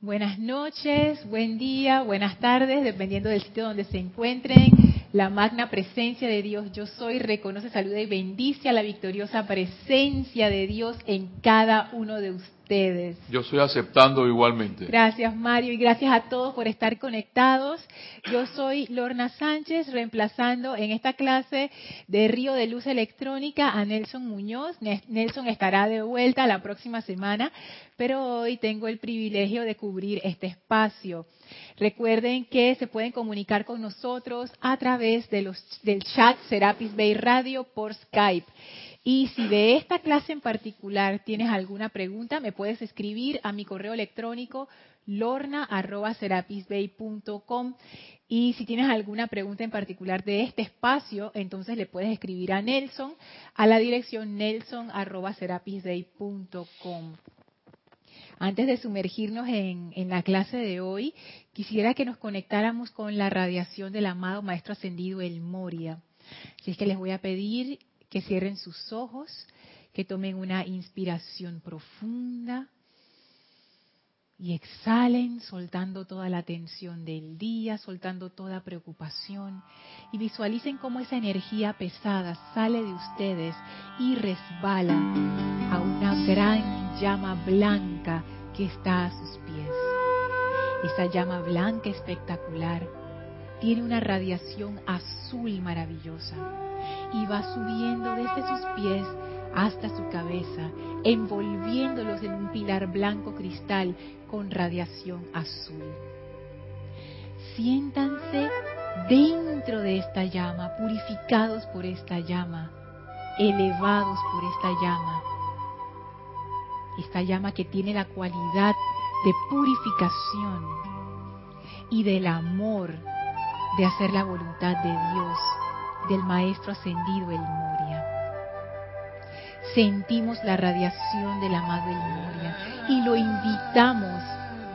Buenas noches, buen día, buenas tardes, dependiendo del sitio donde se encuentren. La magna presencia de Dios, yo soy, reconoce, saluda y bendice a la victoriosa presencia de Dios en cada uno de ustedes yo estoy aceptando igualmente. Gracias Mario y gracias a todos por estar conectados. Yo soy Lorna Sánchez reemplazando en esta clase de Río de Luz Electrónica a Nelson Muñoz. Nelson estará de vuelta la próxima semana, pero hoy tengo el privilegio de cubrir este espacio. Recuerden que se pueden comunicar con nosotros a través de los, del chat Serapis Bay Radio por Skype. Y si de esta clase en particular tienes alguna pregunta, me puedes escribir a mi correo electrónico lorna.serapisbay.com y si tienes alguna pregunta en particular de este espacio, entonces le puedes escribir a Nelson a la dirección nelson.serapisbay.com. Antes de sumergirnos en, en, la clase de hoy, quisiera que nos conectáramos con la radiación del amado Maestro Ascendido El Moria. Así es que les voy a pedir que cierren sus ojos, que tomen una inspiración profunda y exhalen soltando toda la tensión del día, soltando toda preocupación y visualicen cómo esa energía pesada sale de ustedes y resbala a una gran llama blanca que está a sus pies. Esa llama blanca espectacular tiene una radiación azul maravillosa y va subiendo desde sus pies hasta su cabeza, envolviéndolos en un pilar blanco cristal con radiación azul. Siéntanse dentro de esta llama, purificados por esta llama, elevados por esta llama. Esta llama que tiene la cualidad de purificación y del amor de hacer la voluntad de Dios, del Maestro ascendido El Moria. Sentimos la radiación del amado El Moria y lo invitamos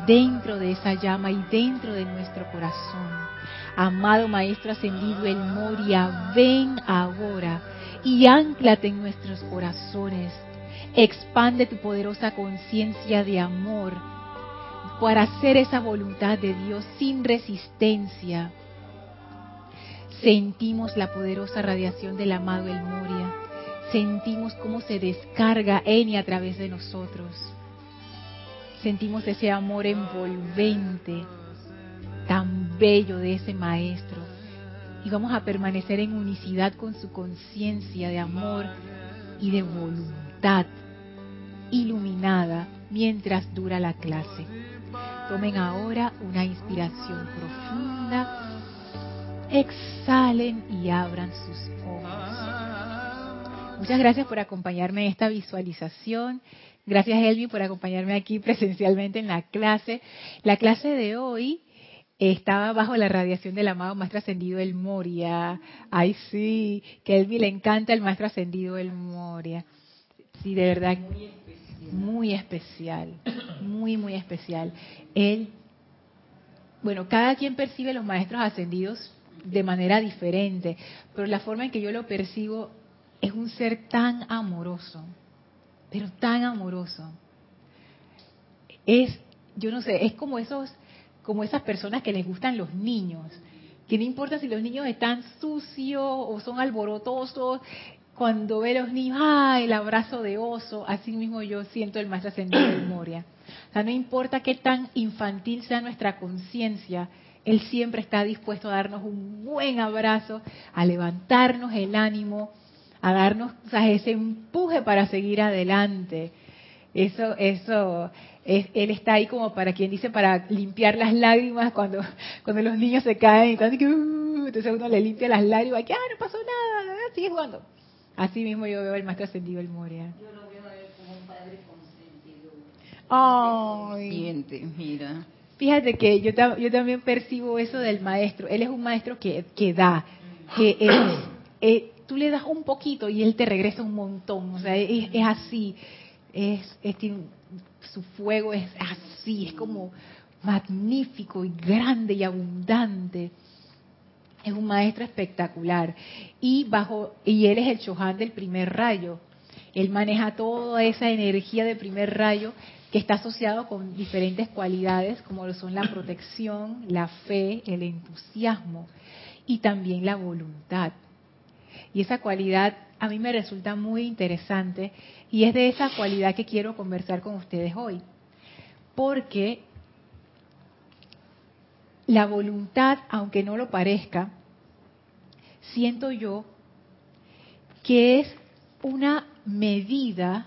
dentro de esa llama y dentro de nuestro corazón. Amado Maestro ascendido El Moria, ven ahora y anclate en nuestros corazones. Expande tu poderosa conciencia de amor para hacer esa voluntad de Dios sin resistencia Sentimos la poderosa radiación del amado El Moria. Sentimos cómo se descarga Eni a través de nosotros. Sentimos ese amor envolvente, tan bello de ese maestro. Y vamos a permanecer en unicidad con su conciencia de amor y de voluntad iluminada mientras dura la clase. Tomen ahora una inspiración profunda exhalen y abran sus ojos. Muchas gracias por acompañarme en esta visualización. Gracias, Elvi, por acompañarme aquí presencialmente en la clase. La clase de hoy estaba bajo la radiación del amado Maestro Ascendido El Moria. Ay, sí, que a Elvi le encanta el Maestro Ascendido El Moria. Sí, de verdad, muy especial, muy, muy especial. Él, bueno, cada quien percibe los Maestros Ascendidos de manera diferente, pero la forma en que yo lo percibo es un ser tan amoroso, pero tan amoroso. Es, yo no sé, es como esos, como esas personas que les gustan los niños, que no importa si los niños están sucios o son alborotosos, cuando ve a los niños, ¡ah! el abrazo de oso, así mismo yo siento el más ascendido de Moria. O sea, no importa qué tan infantil sea nuestra conciencia, él siempre está dispuesto a darnos un buen abrazo, a levantarnos el ánimo, a darnos ese empuje para seguir adelante. Eso, eso, él está ahí como para quien dice, para limpiar las lágrimas cuando, cuando los niños se caen, uh, entonces uno le limpia las lágrimas, que ah, no pasó nada, sigue jugando. Así mismo yo veo el maestro ascendido el Moria. Yo lo veo a él como un padre consentido. Ay. mira. Fíjate que yo, yo también percibo eso del maestro. Él es un maestro que, que da, que eh, tú le das un poquito y él te regresa un montón. O sea, es, así. Es, su fuego es así, es como magnífico y grande y abundante. Es un maestro espectacular. Y bajo y él es el Chohan del primer rayo. Él maneja toda esa energía del primer rayo que está asociado con diferentes cualidades como lo son la protección, la fe, el entusiasmo y también la voluntad. Y esa cualidad a mí me resulta muy interesante y es de esa cualidad que quiero conversar con ustedes hoy. Porque la voluntad, aunque no lo parezca, siento yo que es una medida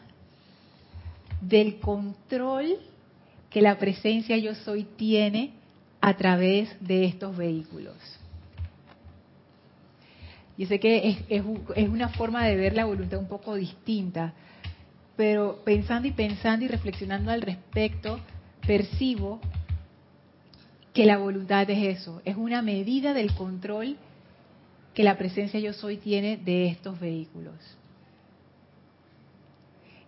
del control que la presencia yo soy tiene a través de estos vehículos. Yo sé que es, una forma de ver la voluntad un poco distinta, pero pensando y pensando y reflexionando al respecto, percibo que la voluntad es eso, es una medida del control que la presencia yo soy tiene de estos vehículos.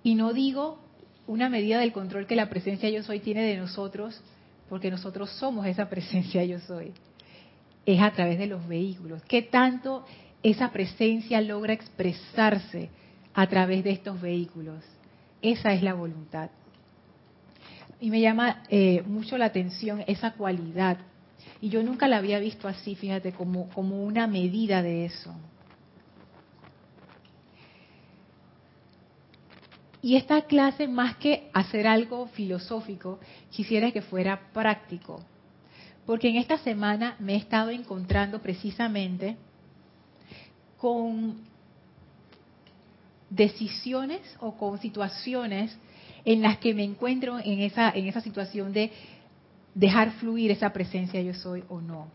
Y no digo una medida del control que la presencia yo soy tiene de nosotros, porque nosotros somos esa presencia yo soy. Es a través de los vehículos. ¿Qué tanto esa presencia logra expresarse a través de estos vehículos? Esa es la voluntad. Y me llama eh, mucho la atención esa cualidad. Y yo nunca la había visto así, fíjate, como, como una medida de eso. Y esta clase, más que hacer algo filosófico, quisiera que fuera práctico. Porque en esta semana me he estado encontrando precisamente con decisiones o con situaciones en las que me encuentro en esa, en esa situación de dejar fluir esa presencia yo soy o no.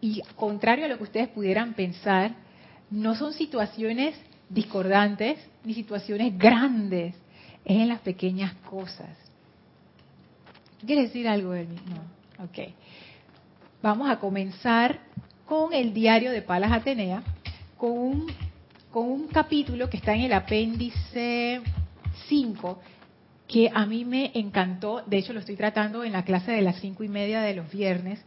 Y contrario a lo que ustedes pudieran pensar, no son situaciones discordantes ni situaciones grandes, es en las pequeñas cosas. ¿Quieres decir algo, Elmi? No. Ok. Vamos a comenzar con el diario de Palas Atenea, con un, con un capítulo que está en el apéndice 5, que a mí me encantó. De hecho, lo estoy tratando en la clase de las cinco y media de los viernes,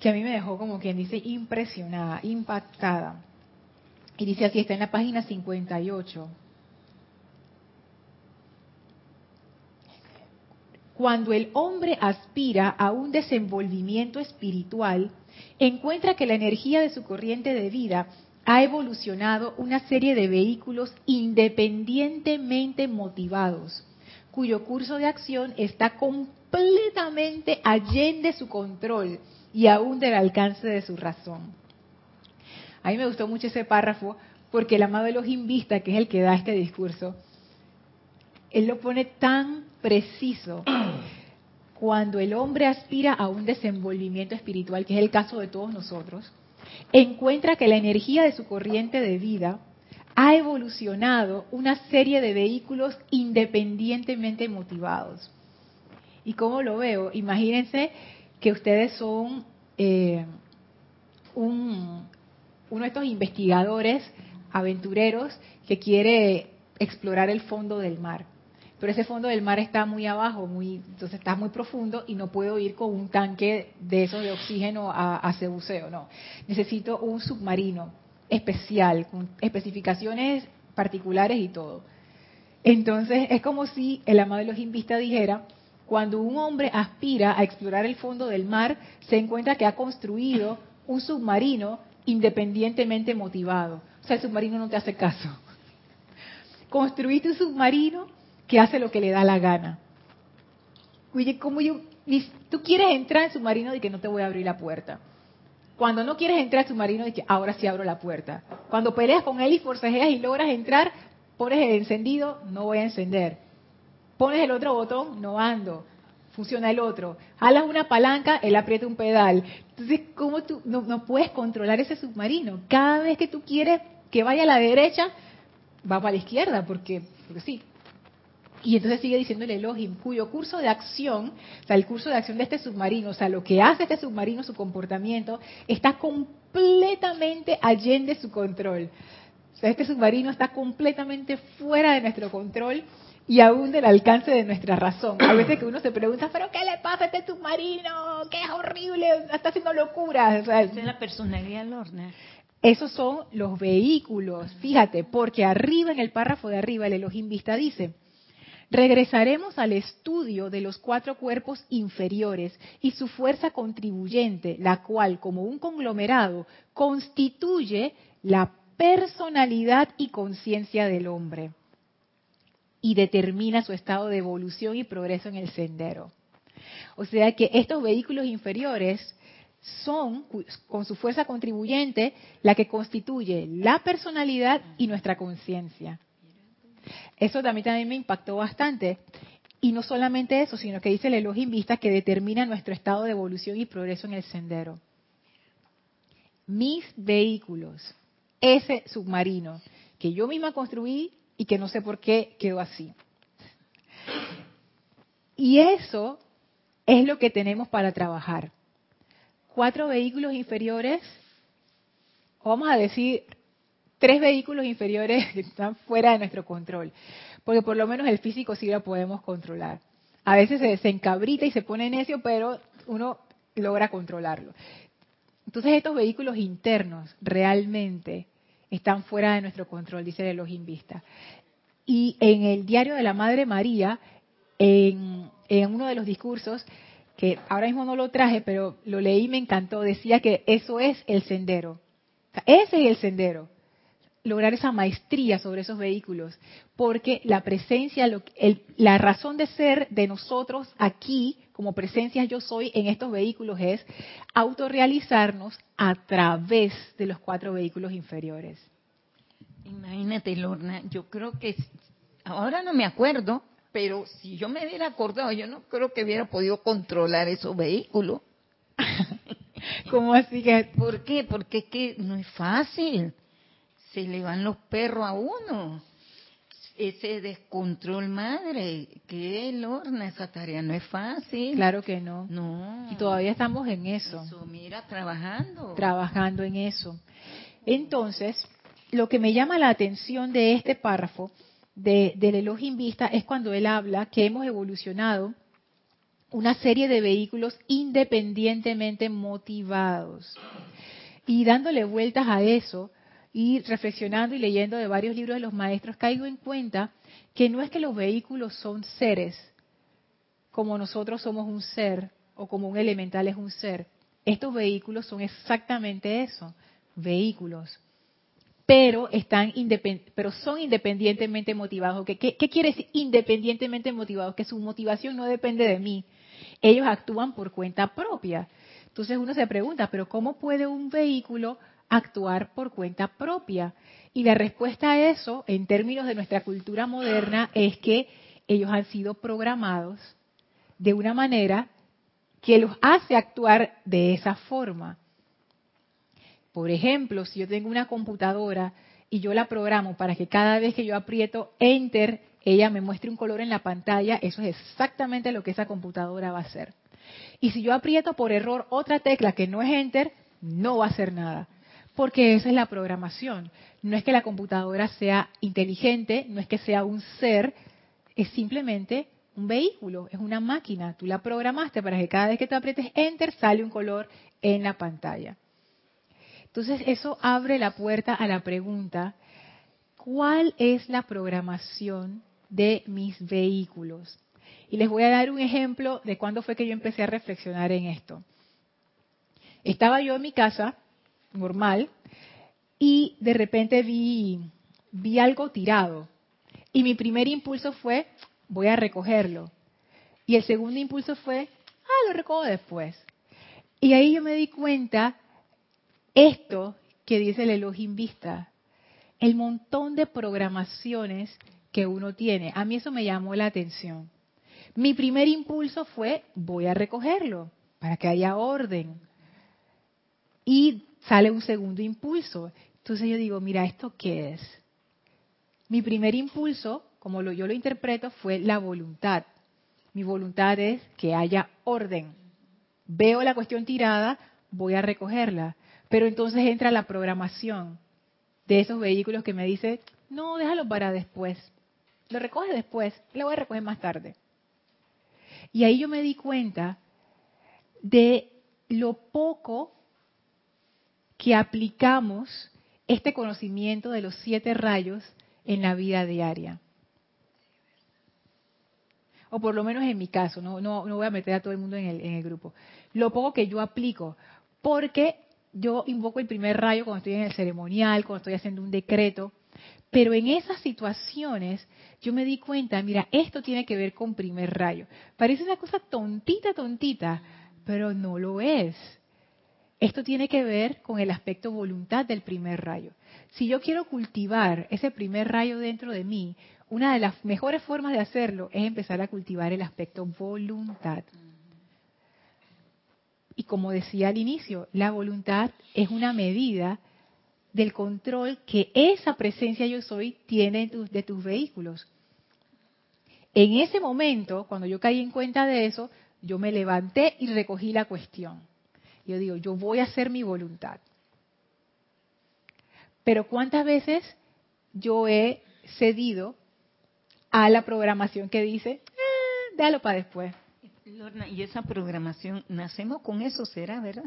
que a mí me dejó como quien dice impresionada, impactada. Y dice así, está en la página 58. Cuando el hombre aspira a un desenvolvimiento espiritual, encuentra que la energía de su corriente de vida ha evolucionado una serie de vehículos independientemente motivados, cuyo curso de acción está completamente allende su control y aún del alcance de su razón. A mí me gustó mucho ese párrafo porque el amado Elohim Vista, que es el que da este discurso, él lo pone tan preciso. Cuando el hombre aspira a un desenvolvimiento espiritual, que es el caso de todos nosotros, encuentra que la energía de su corriente de vida ha evolucionado una serie de vehículos independientemente motivados. ¿Y cómo lo veo? Imagínense que ustedes son eh, un, uno de estos investigadores aventureros que quiere explorar el fondo del mar. Pero ese fondo del mar está muy abajo, muy, entonces está muy profundo y no puedo ir con un tanque de esos de oxígeno a, ese buceo, no. Necesito un submarino especial, con especificaciones particulares y todo. Entonces es como si el amado de los invistas dijera, cuando un hombre aspira a explorar el fondo del mar, se encuentra que ha construido un submarino independientemente motivado. O sea, el submarino no te hace caso. Construiste un submarino que hace lo que le da la gana. Oye, como yo, tú quieres entrar en submarino de que no te voy a abrir la puerta. Cuando no quieres entrar al submarino, de que ahora sí abro la puerta. Cuando peleas con él y forcejeas y logras entrar, pones el encendido, no voy a encender. Pones el otro botón, no ando funciona el otro. Jalas una palanca, él aprieta un pedal. Entonces, ¿cómo tú no, puedes controlar ese submarino? Cada vez que tú quieres que vaya a la derecha, va para la izquierda, porque, porque sí. Y entonces sigue diciendo el Elohim, cuyo curso de acción, o sea, el curso de acción de este submarino, o sea, lo que hace este submarino, su comportamiento, está completamente allende su control. O sea, este submarino está completamente fuera de nuestro control y aún del alcance de nuestra razón. A veces que uno se pregunta, pero ¿qué le pasa a este submarino? ¡Qué es horrible! Está haciendo locuras. O sea, Esa es la personalidad Lorna. Esos son los vehículos, fíjate, porque arriba en el párrafo de arriba el Elohim Vista dice, regresaremos al estudio de los cuatro cuerpos inferiores y su fuerza contribuyente, la cual, como un conglomerado, constituye la personalidad y conciencia del hombre y determina su estado de evolución y progreso en el sendero. O sea que estos vehículos inferiores son, con su fuerza contribuyente, la que constituye la personalidad y nuestra conciencia. Eso también, también me impactó bastante. Y no solamente eso, sino que dice el Elohim Vista que determina nuestro estado de evolución y progreso en el sendero. Mis vehículos, ese submarino que yo misma construí y que no sé por qué quedó así. Y eso es lo que tenemos para trabajar. Cuatro vehículos inferiores, vamos a decir tres vehículos inferiores están fuera de nuestro control, porque por lo menos el físico sí lo podemos controlar. A veces se, desencabrita y se pone necio, pero uno logra controlarlo. Entonces estos vehículos internos realmente están fuera de nuestro control, dice el Elohim Vista. Y en el diario de la Madre María, en, en uno de los discursos, que ahora mismo no lo traje, pero lo leí y me encantó, decía que eso es el sendero. ese es el sendero. Lograr esa maestría sobre esos vehículos. Porque la presencia, la razón de ser de nosotros aquí, como presencia yo soy en estos vehículos, es autorrealizarnos a través de los cuatro vehículos inferiores. Imagínate, Lorna, yo creo que ahora no me acuerdo, pero si yo me hubiera acordado, yo no creo que hubiera podido controlar esos vehículos. ¿Cómo así que? ¿Por qué? Porque es que no es fácil. Se le van los perros a uno. Ese descontrol madre, que Lorna, esa tarea no es fácil. Claro que no. No. Y todavía estamos en eso. Eso, mira, trabajando. Trabajando en eso. Entonces, lo que me llama la atención de este párrafo de, del Elohim Vista es cuando él habla que hemos evolucionado una serie de vehículos independientemente motivados. Y dándole vueltas a eso, y reflexionando y leyendo de varios libros de los maestros, caigo en cuenta que no es que los vehículos son seres, como nosotros somos un ser, o como un elemental es un ser. Estos vehículos son exactamente eso, vehículos pero están pero son independientemente motivados. ¿Qué, ¿Qué, quiere decir independientemente motivados? Que su motivación no depende de mí. Ellos actúan por cuenta propia. Entonces uno se pregunta, pero ¿cómo puede un vehículo actuar por cuenta propia? Y la respuesta a eso, en términos de nuestra cultura moderna, es que ellos han sido programados de una manera que los hace actuar de esa forma. Por ejemplo, si yo tengo una computadora y yo la programo para que cada vez que yo aprieto Enter, ella me muestre un color en la pantalla, eso es exactamente lo que esa computadora va a hacer. Y si yo aprieto por error otra tecla que no es Enter, no va a hacer nada. Porque esa es la programación. No es que la computadora sea inteligente, no es que sea un ser, es simplemente un vehículo, es una máquina. Tú la programaste para que cada vez que tú aprietes Enter sale un color en la pantalla. Entonces eso abre la puerta a la pregunta, ¿cuál es la programación de mis vehículos? Y les voy a dar un ejemplo de cuándo fue que yo empecé a reflexionar en esto. Estaba yo en mi casa, normal, y de repente vi, vi algo tirado. Y mi primer impulso fue, voy a recogerlo. Y el segundo impulso fue, ah, lo recojo después. Y ahí yo me di cuenta esto que dice el Elohim Vista, el montón de programaciones que uno tiene. A mí eso me llamó la atención. Mi primer impulso fue, voy a recogerlo para que haya orden. Y sale un segundo impulso. Entonces yo digo, mira, ¿esto qué es? Mi primer impulso, como yo lo interpreto, fue la voluntad. Mi voluntad es que haya orden. Veo la cuestión tirada, voy a recogerla. Pero entonces entra la programación de esos vehículos que me dice, no, déjalo para después. Lo recoge después, lo voy a recoger más tarde. Y ahí yo me di cuenta de lo poco que aplicamos este conocimiento de los siete rayos en la vida diaria. o por lo menos en mi caso, no, no, no voy a meter a todo el mundo en el, en el grupo, lo poco que yo aplico, porque yo invoco el primer rayo cuando estoy en el ceremonial, cuando estoy haciendo un decreto, pero en esas situaciones yo me di cuenta, mira, esto tiene que ver con primer rayo. Parece una cosa tontita, tontita, pero no lo es. Esto tiene que ver con el aspecto voluntad del primer rayo. Si yo quiero cultivar ese primer rayo dentro de mí, una de las mejores formas de hacerlo es empezar a cultivar el aspecto voluntad. Y como decía al inicio, la voluntad es una medida del control que esa presencia yo soy tiene de tus, vehículos. En ese momento, cuando yo caí en cuenta de eso, yo me levanté y recogí la cuestión. Yo digo, yo voy a hacer mi voluntad. Pero ¿cuántas veces yo he cedido a la programación que dice, eh, déjalo para después? Lorna, y esa programación, nacemos con eso, ¿será, verdad?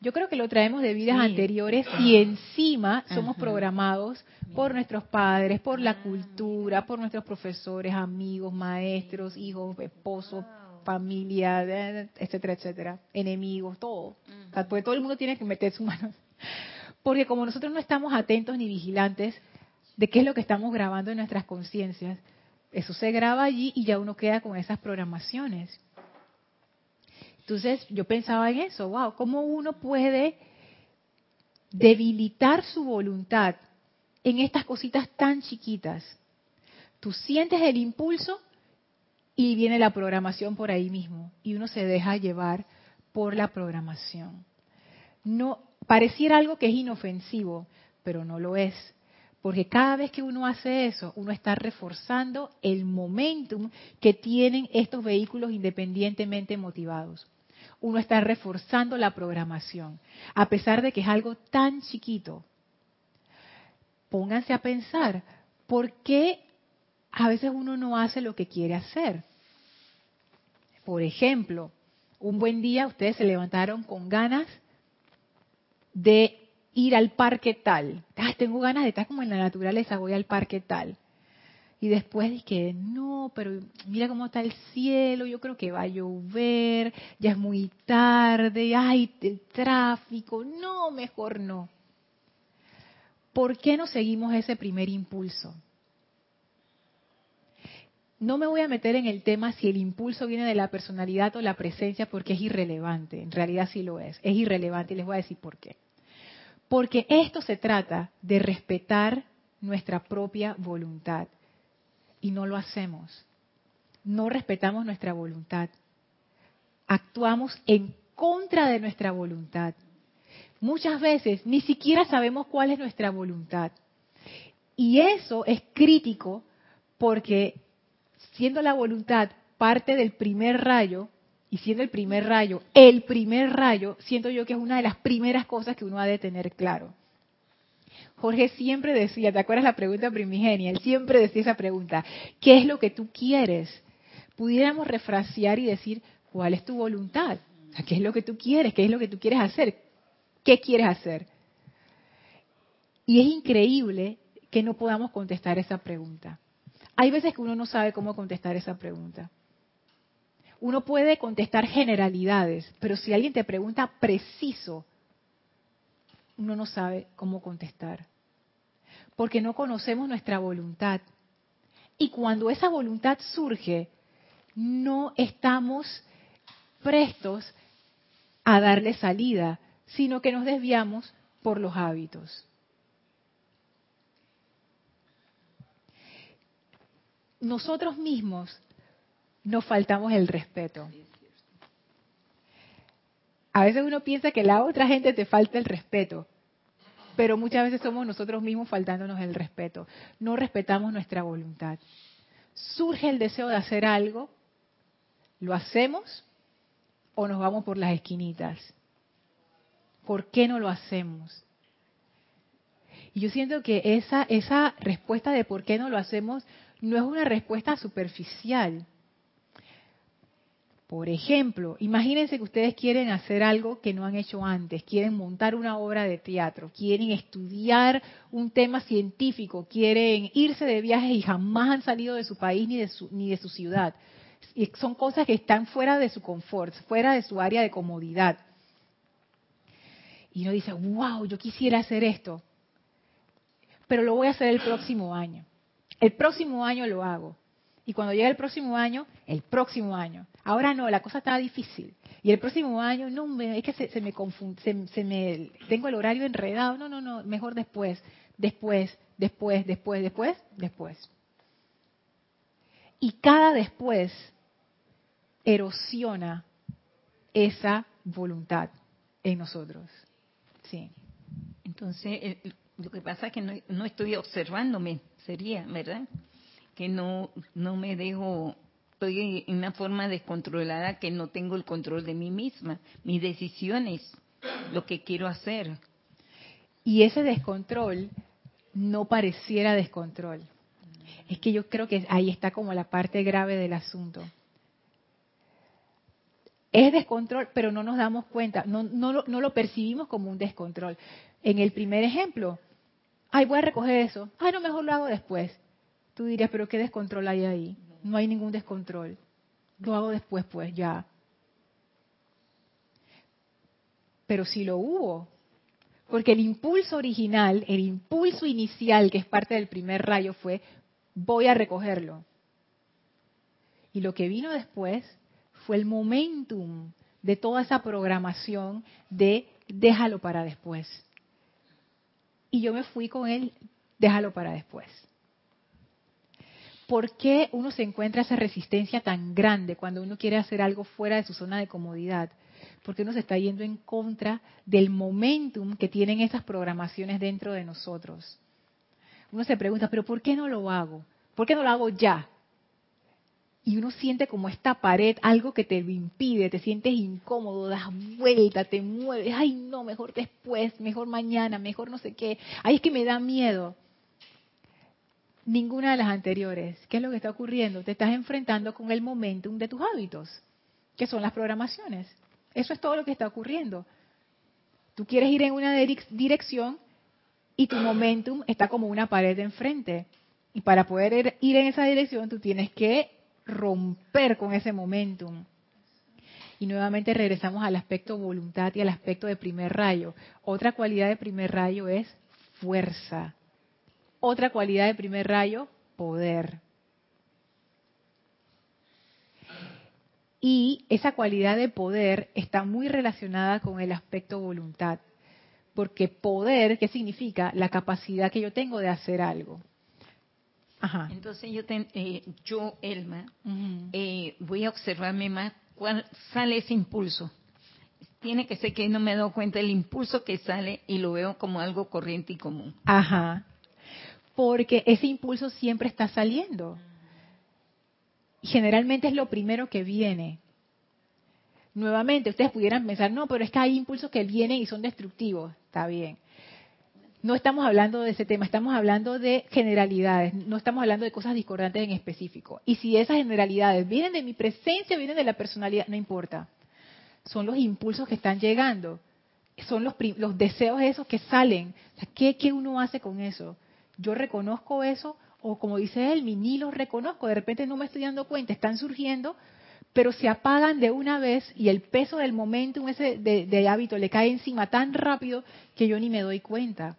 Yo creo que lo traemos de vidas anteriores y encima somos programados por nuestros padres, por la ah. cultura, por nuestros profesores, amigos, maestros, hijos, esposos, familia, etcétera, etcétera, enemigos, todo. porque todo el mundo tiene que meter su mano. Porque como nosotros no estamos atentos ni vigilantes de qué es lo que estamos grabando en nuestras conciencias, eso se graba allí y ya uno queda con esas programaciones. Entonces yo pensaba en eso, wow, ¿cómo uno puede debilitar su voluntad en estas cositas tan chiquitas? Tú sientes el impulso y viene la programación por ahí mismo y uno se deja llevar por la programación. No pareciera algo que es inofensivo, pero no lo es, porque cada vez que uno hace eso, uno está reforzando el momentum que tienen estos vehículos independientemente motivados uno está reforzando la programación, a pesar de que es algo tan chiquito. Pónganse a pensar, ¿por qué a veces uno no hace lo que quiere hacer? Por ejemplo, un buen día ustedes se levantaron con ganas de ir al parque tal. tengo ganas de estar como en la naturaleza, voy al parque tal. Y después dije, no, pero mira cómo está el cielo, yo creo que va a llover, ya es muy tarde, ay, el tráfico, no, mejor no. ¿Por qué no seguimos ese primer impulso? No me voy a meter en el tema si el impulso viene de la personalidad o la presencia porque es irrelevante. En realidad sí lo es. Es irrelevante y les voy a decir por qué. Porque esto se trata de respetar nuestra propia voluntad y no lo hacemos. No respetamos nuestra voluntad. Actuamos en contra de nuestra voluntad. Muchas veces ni siquiera sabemos cuál es nuestra voluntad. Y eso es crítico porque siendo la voluntad parte del primer rayo, y siendo el primer rayo el primer rayo, siento yo que es una de las primeras cosas que uno ha de tener claro. Jorge siempre decía, ¿te acuerdas la pregunta primigenia? Él siempre decía esa pregunta, ¿qué es lo que tú quieres? Pudiéramos refrasear y decir, ¿cuál es tu voluntad? ¿qué es lo que tú quieres? ¿Qué es lo que tú quieres hacer? ¿Qué quieres hacer? Y es increíble que no podamos contestar esa pregunta. Hay veces que uno no sabe cómo contestar esa pregunta. Uno puede contestar generalidades, pero si alguien te pregunta preciso, uno no sabe cómo contestar. Porque no conocemos nuestra voluntad. Y cuando esa voluntad surge, no estamos prestos a darle salida, sino que nos desviamos por los hábitos. Nosotros mismos nos faltamos el respeto. A veces uno piensa que la otra gente te falta el respeto, pero muchas veces somos nosotros mismos faltándonos el respeto. No respetamos nuestra voluntad. Surge el deseo de hacer algo, lo hacemos o nos vamos por las esquinitas. ¿Por qué no lo hacemos? Y yo siento que esa, esa respuesta de por qué no lo hacemos no es una respuesta superficial. Por ejemplo, imagínense que ustedes quieren hacer algo que no han hecho antes, quieren montar una obra de teatro, quieren estudiar un tema científico, quieren irse de viaje y jamás han salido de su país ni de su, ni de su ciudad. Y son cosas que están fuera de su confort, fuera de su área de comodidad. Y uno dice, wow, yo quisiera hacer esto, pero lo voy a hacer el próximo año. El próximo año lo hago. Y cuando llega el próximo año, el próximo año. Ahora no, la cosa está difícil. Y el próximo año, no, es que se, me confunde, se, me, tengo el horario enredado. No, no, no, mejor después, después, después, después, después, después. Y cada después erosiona esa voluntad en nosotros. Sí. Entonces, lo que pasa es que no estoy observándome, sería, ¿verdad? Que no, no me dejo estoy en una forma descontrolada que no tengo el control de mí misma, mis decisiones, lo que quiero hacer. Y ese descontrol no pareciera descontrol. Es que yo creo que ahí está como la parte grave del asunto. Es descontrol, pero no nos damos cuenta, no, no, no lo percibimos como un descontrol. En el primer ejemplo, ay, voy a recoger eso, ay, no, mejor lo hago después. Tú dirías, pero ¿qué descontrol hay ahí? no hay ningún descontrol. Lo hago después, pues ya. Pero si lo hubo, porque el impulso original, el impulso inicial que es parte del primer rayo fue, voy a recogerlo. Y lo que vino después fue el momentum de toda esa programación de déjalo para después. Y yo me fui con él, déjalo para después. ¿por qué uno se encuentra esa resistencia tan grande cuando uno quiere hacer algo fuera de su zona de comodidad? Porque uno se está yendo en contra del momentum que tienen esas programaciones dentro de nosotros. Uno se pregunta, pero ¿por qué no lo hago? ¿Por qué no lo hago ya? Y uno siente como esta pared, algo que te impide, te sientes incómodo, das vuelta, te mueves, ay no, mejor después, mejor mañana, mejor no sé qué, ay es que me da miedo ninguna de las anteriores. ¿Qué es lo que está ocurriendo? Te estás enfrentando con el momentum de tus hábitos, que son las programaciones. Eso es todo lo que está ocurriendo. Tú quieres ir en una dirección y tu momentum está como una pared de enfrente. Y para poder ir en esa dirección, tú tienes que romper con ese momentum. Y nuevamente regresamos al aspecto voluntad y al aspecto de primer rayo. Otra cualidad de primer rayo es fuerza otra cualidad de primer rayo, poder. Y esa cualidad de poder está muy relacionada con el aspecto voluntad. Porque poder, ¿qué significa? La capacidad que yo tengo de hacer algo. Ajá. Entonces yo, eh, yo Elma, eh, voy a observarme más cuál sale ese impulso. Tiene que ser que no me he dado cuenta del impulso que sale y lo veo como algo corriente y común. Ajá porque ese impulso siempre está saliendo. Generalmente es lo primero que viene. Nuevamente, ustedes pudieran pensar, no, pero es que hay impulsos que vienen y son destructivos. Está bien. No estamos hablando de ese tema, estamos hablando de generalidades, no estamos hablando de cosas discordantes en específico. Y si esas generalidades vienen de mi presencia, vienen de la personalidad, no importa. Son los impulsos que están llegando, son los, los deseos esos que salen. ¿qué, ¿Qué uno hace con eso? yo reconozco eso, o como dice él, ni los reconozco, de repente no me estoy dando cuenta, están surgiendo, pero se apagan de una vez y el peso del momento ese de hábito le cae encima tan rápido que yo ni me doy cuenta.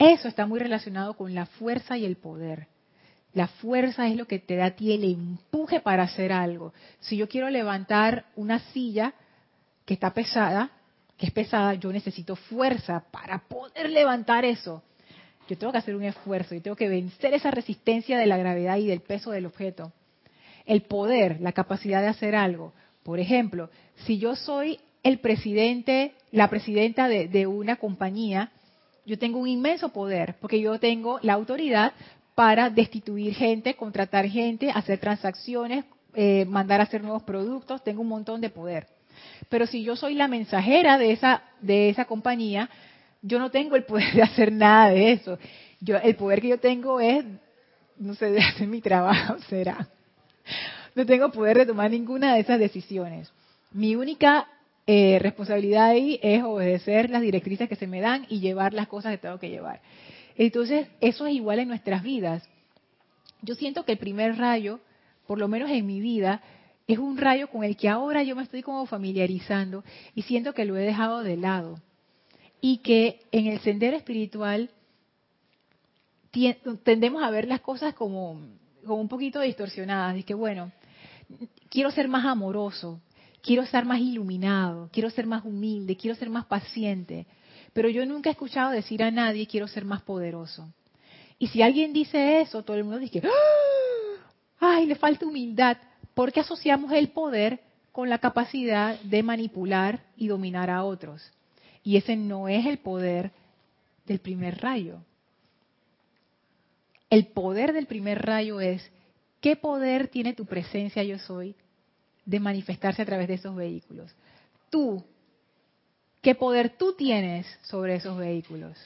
Eso está muy relacionado con la fuerza y el poder. La fuerza es lo que te da a ti el empuje para hacer algo. Si yo quiero levantar una silla que está pesada, que es pesada, yo necesito fuerza para poder levantar eso. Yo tengo que hacer un esfuerzo, y tengo que vencer esa resistencia de la gravedad y del peso del objeto. El poder, la capacidad de hacer algo. Por ejemplo, si yo soy el presidente, la presidenta de, una compañía, yo tengo un inmenso poder, porque yo tengo la autoridad para destituir gente, contratar gente, hacer transacciones, eh, mandar a hacer nuevos productos, tengo un montón de poder. Pero si yo soy la mensajera de esa, de esa compañía, yo no tengo el poder de hacer nada de eso. Yo, el poder que yo tengo es, no sé, de hacer mi trabajo, será. No tengo poder de tomar ninguna de esas decisiones. Mi única eh, responsabilidad ahí es obedecer las directrices que se me dan y llevar las cosas que tengo que llevar. Entonces, eso es igual en nuestras vidas. yo siento que el primer rayo, por lo menos en mi vida, es un rayo con el que ahora yo me estoy como familiarizando y siento que lo he dejado de lado. Y que en el sendero espiritual tendemos a ver las cosas como, un poquito distorsionadas. Y que bueno, quiero ser más amoroso, quiero estar más iluminado, quiero ser más humilde, quiero ser más paciente. Pero yo nunca he escuchado decir a nadie quiero ser más poderoso. Y si alguien dice eso, todo el mundo dice, ¡Ah! ay, le falta humildad, porque asociamos el poder con la capacidad de manipular y dominar a otros. Y ese no es el poder del primer rayo. El poder del primer rayo es, ¿qué poder tiene tu presencia yo soy de manifestarse a través de esos vehículos? Tú, ¿qué poder tú tienes sobre esos vehículos?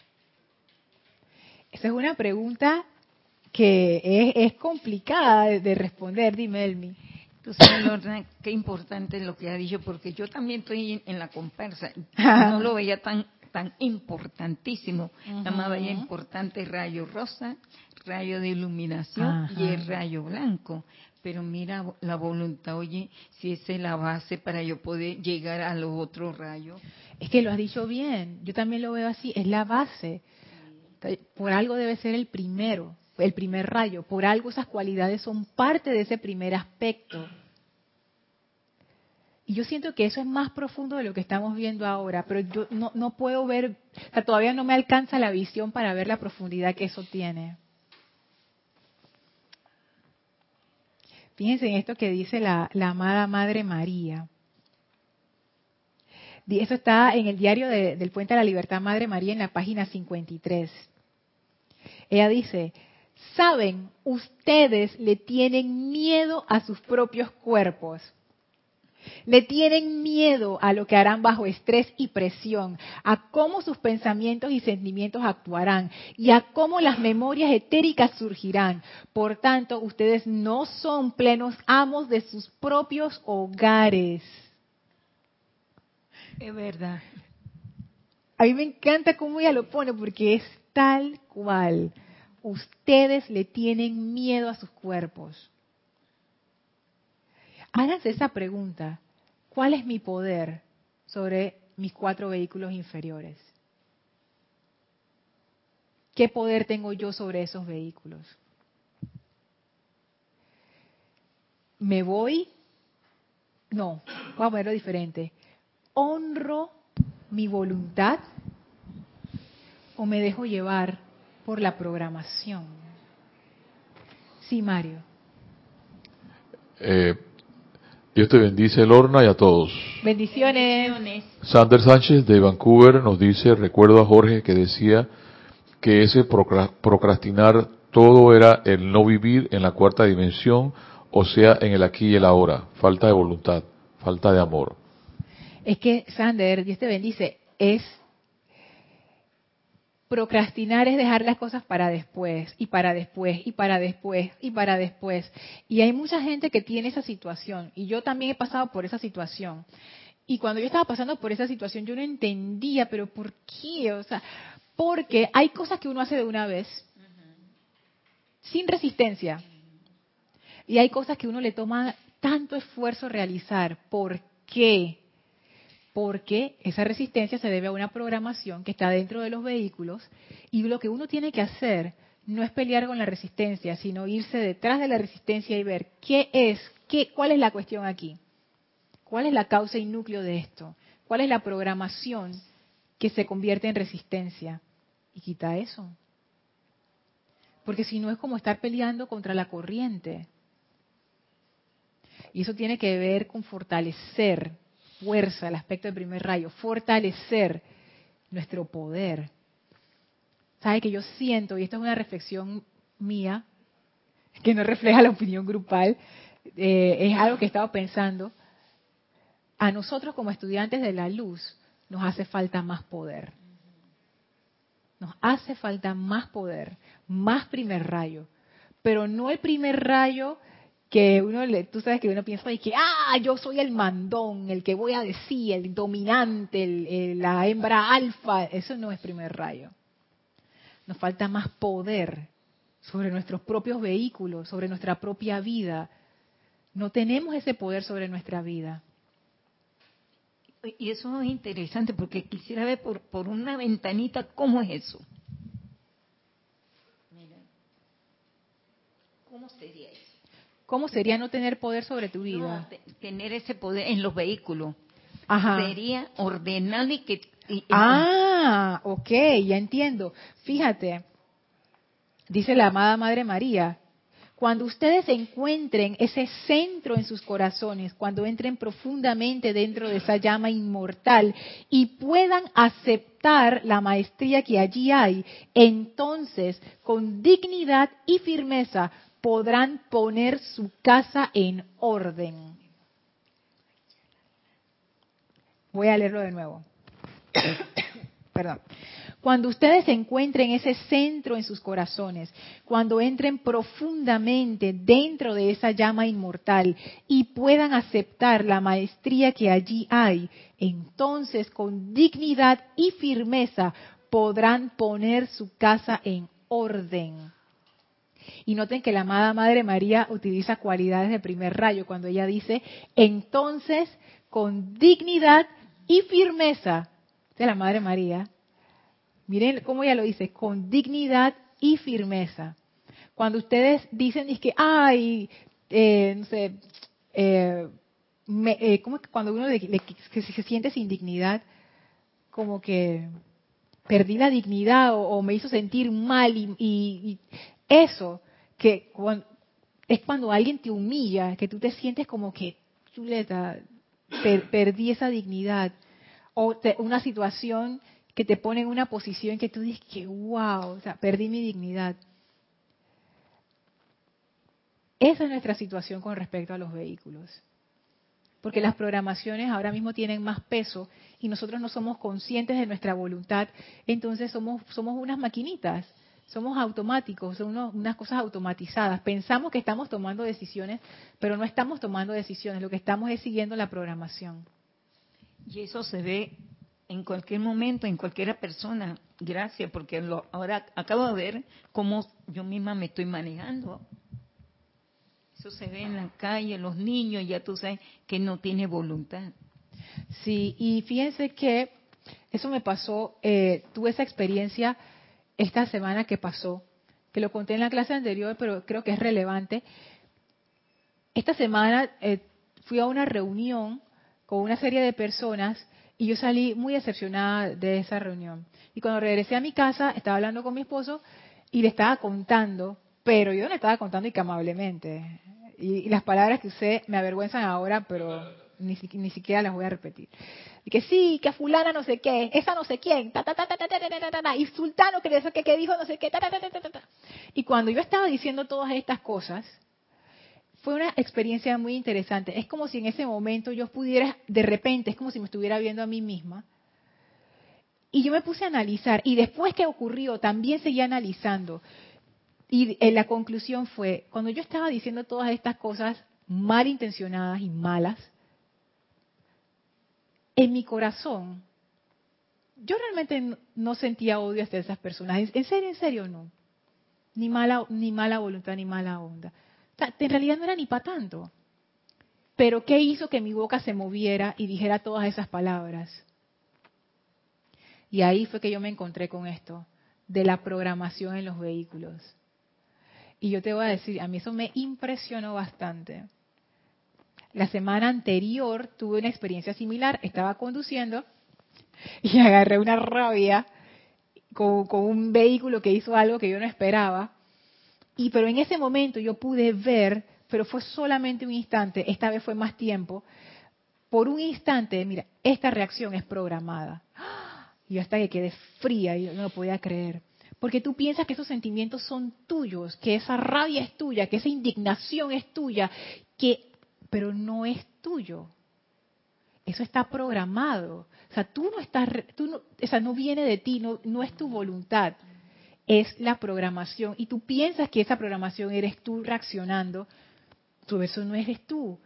Esa es una pregunta que es, complicada de, responder, dime Elmi. Tú sabes, Lorna, qué importante es lo que ha dicho, porque yo también estoy en, la comparsa. No lo veía tan tan importantísimo. Uh veía importante rayo rosa, rayo de iluminación y el rayo blanco. Pero mira la voluntad, oye, si esa es la base para yo poder llegar a los otros rayos. Es que lo has dicho bien, yo también lo veo así, es la base. Por algo debe ser el primero, el primer rayo. Por algo esas cualidades son parte de ese primer aspecto. Y yo siento que eso es más profundo de lo que estamos viendo ahora, pero yo no, no puedo ver, o sea, todavía no me alcanza la visión para ver la profundidad que eso tiene. Fíjense en esto que dice la, amada Madre María. Eso está en el diario del Puente de la Libertad Madre María en la página 53. Ella dice, saben, ustedes le tienen miedo a sus propios cuerpos. Le tienen miedo a lo que harán bajo estrés y presión, a cómo sus pensamientos y sentimientos actuarán y a cómo las memorias etéricas surgirán. Por tanto, ustedes no son plenos amos de sus propios hogares. Es verdad. A mí me encanta cómo ella lo pone porque es tal cual. Ustedes le tienen miedo a sus cuerpos. Háganse esa pregunta. ¿Cuál es mi poder sobre mis cuatro vehículos inferiores? ¿Qué poder tengo yo sobre esos vehículos? ¿Me voy? No, vamos a verlo diferente. ¿Honro mi voluntad o me dejo llevar por la programación. Sí, Mario. Eh, Dios te bendice, Lorna, y a todos. Bendiciones. Sander Sánchez de Vancouver nos dice, recuerdo a Jorge que decía que ese procrastinar todo era el no vivir en la cuarta dimensión, o sea, en el aquí y el ahora. Falta de voluntad, falta de amor. Es que, Sander, Dios te bendice, es Procrastinar es dejar las cosas para después, y para después, y para después, y para después. Y hay mucha gente que tiene esa situación, y yo también he pasado por esa situación. Y cuando yo estaba pasando por esa situación, yo no entendía, pero ¿por qué? O sea, porque hay cosas que uno hace de una vez, sin resistencia. Y hay cosas que uno le toma tanto esfuerzo realizar. ¿Por qué? Porque esa resistencia se debe a una programación que está dentro de los vehículos y lo que uno tiene que hacer no es pelear con la resistencia, sino irse detrás de la resistencia y ver qué es, qué, cuál es la cuestión aquí, cuál es la causa y núcleo de esto, cuál es la programación que se convierte en resistencia y quita eso. Porque si no es como estar peleando contra la corriente. Y eso tiene que ver con fortalecer fuerza, el aspecto del primer rayo, fortalecer nuestro poder. ¿Sabe que yo siento, y esto es una reflexión mía, que no refleja la opinión grupal, eh, es algo que he estado pensando, a nosotros como estudiantes de la luz nos hace falta más poder. Nos hace falta más poder, más primer rayo, pero no el primer rayo que uno le, tú sabes que uno piensa y que ah yo soy el mandón el que voy a decir el dominante la hembra alfa eso no es primer rayo nos falta más poder sobre nuestros propios vehículos, sobre nuestra propia vida. No tenemos ese poder sobre nuestra vida. Y eso es interesante porque quisiera ver por, por una ventanita cómo es eso. ¿Cómo sería eso? ¿Cómo sería no tener poder sobre tu vida? No, tener ese poder en los vehículos. Ajá. Sería ordenar y que... y- Ah, ok, ya entiendo. Fíjate, dice la amada Madre María, cuando ustedes encuentren ese centro en sus corazones, cuando entren profundamente dentro de esa llama inmortal y puedan aceptar la maestría que allí hay, entonces con dignidad y firmeza podrán poner su casa en orden. Voy a leerlo de nuevo. Perdón. Cuando ustedes encuentren ese centro en sus corazones, cuando entren profundamente dentro de esa llama inmortal y puedan aceptar la maestría que allí hay, entonces con dignidad y firmeza podrán poner su casa en orden. Y noten que la amada Madre María utiliza cualidades de primer rayo cuando ella dice, entonces con dignidad y firmeza de la Madre María, miren cómo ella lo dice, con dignidad y firmeza. Cuando ustedes dicen, es que, ay, eh, no sé, eh, me- eh, ¿cómo es que cuando uno le- se siente sin dignidad, como que perdí la dignidad o, me hizo sentir mal y eso, que es cuando alguien te humilla, que tú te sientes como que, chuleta, per- perdí esa dignidad. O te- una situación que te pone en una posición que tú dices que, wow, o sea, perdí mi dignidad. Esa es nuestra situación con respecto a los vehículos. Porque las programaciones ahora mismo tienen más peso y nosotros no somos conscientes de nuestra voluntad, entonces somos, somos unas maquinitas, somos automáticos, son unos- unas cosas automatizadas. Pensamos que estamos tomando decisiones, pero no estamos tomando decisiones, lo que estamos es siguiendo la programación. Y eso se ve en cualquier momento, en cualquier persona. Gracias, porque lo- ahora acabo de ver cómo yo misma me estoy manejando. Eso se ve en la calle, los niños, ya tú sabes que no tiene voluntad. Sí, y fíjense que eso me pasó, eh, tuve esa experiencia esta semana que pasó, que lo conté en la clase anterior, pero creo que es relevante. Esta semana eh, fui a una reunión con una serie de personas y yo salí muy decepcionada de esa reunión. Y cuando regresé a mi casa, estaba hablando con mi esposo y le estaba contando, pero yo no le estaba contando y que amablemente. Y, y las palabras que usé me avergüenzan ahora, pero ni, ni siquiera las voy a repetir. Y que sí, que fulana no sé qué, esa no sé quién, ta, ta, ta, ta, ta, ta, ta, ta, ta, y sultano que, que, que dijo no sé qué, ta, ta, ta, ta, ta, ta. Y cuando yo estaba diciendo todas estas cosas, fue una experiencia muy interesante. Es como si en ese momento yo pudiera, de repente, es como si me estuviera viendo a mí misma. Y yo me puse a analizar, y después que ocurrió, también seguía analizando. Y eh, la conclusión fue, cuando yo estaba diciendo todas estas cosas malintencionadas y malas, en mi corazón, yo realmente no- sentía odio hacia esas personas. En- serio, en serio, no. Ni mala, ni mala voluntad, ni mala onda. En realidad no era ni para tanto. Pero ¿qué hizo que mi boca se moviera y dijera todas esas palabras? Y ahí fue que yo me encontré con esto, de la programación en los vehículos. Y yo te voy a decir, a mí eso me impresionó bastante. La semana anterior tuve una experiencia similar, estaba conduciendo y agarré una rabia con, un vehículo que hizo algo que yo no esperaba. Y pero en ese momento yo pude ver, pero fue solamente un instante, esta vez fue más tiempo, por un instante, mira, esta reacción es programada. Y hasta que quedé fría, yo no lo podía creer. Porque tú piensas que esos sentimientos son tuyos, que esa rabia es tuya, que esa indignación es tuya, que pero no es tuyo. Eso está programado. O sea, tú no estás, tú no, o sea, no viene de ti, no, no es tu voluntad, es la programación. Y tú piensas que esa programación eres tú reaccionando, tú eso no eres tú.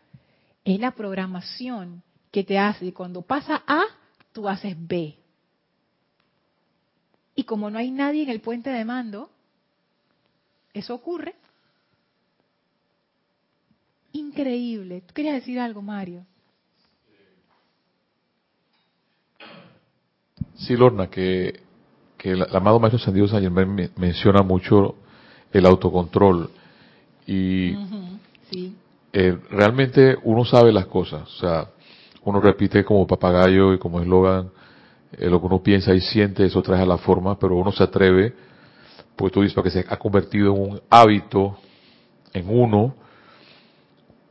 Es la programación que te hace, cuando pasa A, tú haces B. Y como no hay nadie en el puente de mando, eso ocurre. Increíble. ¿Tú querías decir algo, Mario? Sí, Lorna, que, que el amado Maestro Ascendido San Germán menciona mucho el autocontrol y sí. eh, realmente uno sabe las cosas, o sea, uno repite como papagayo y como eslogan eh, lo que uno piensa y siente, eso trae a la forma, pero uno se atreve, pues tú dices, porque se ha convertido en un hábito en uno,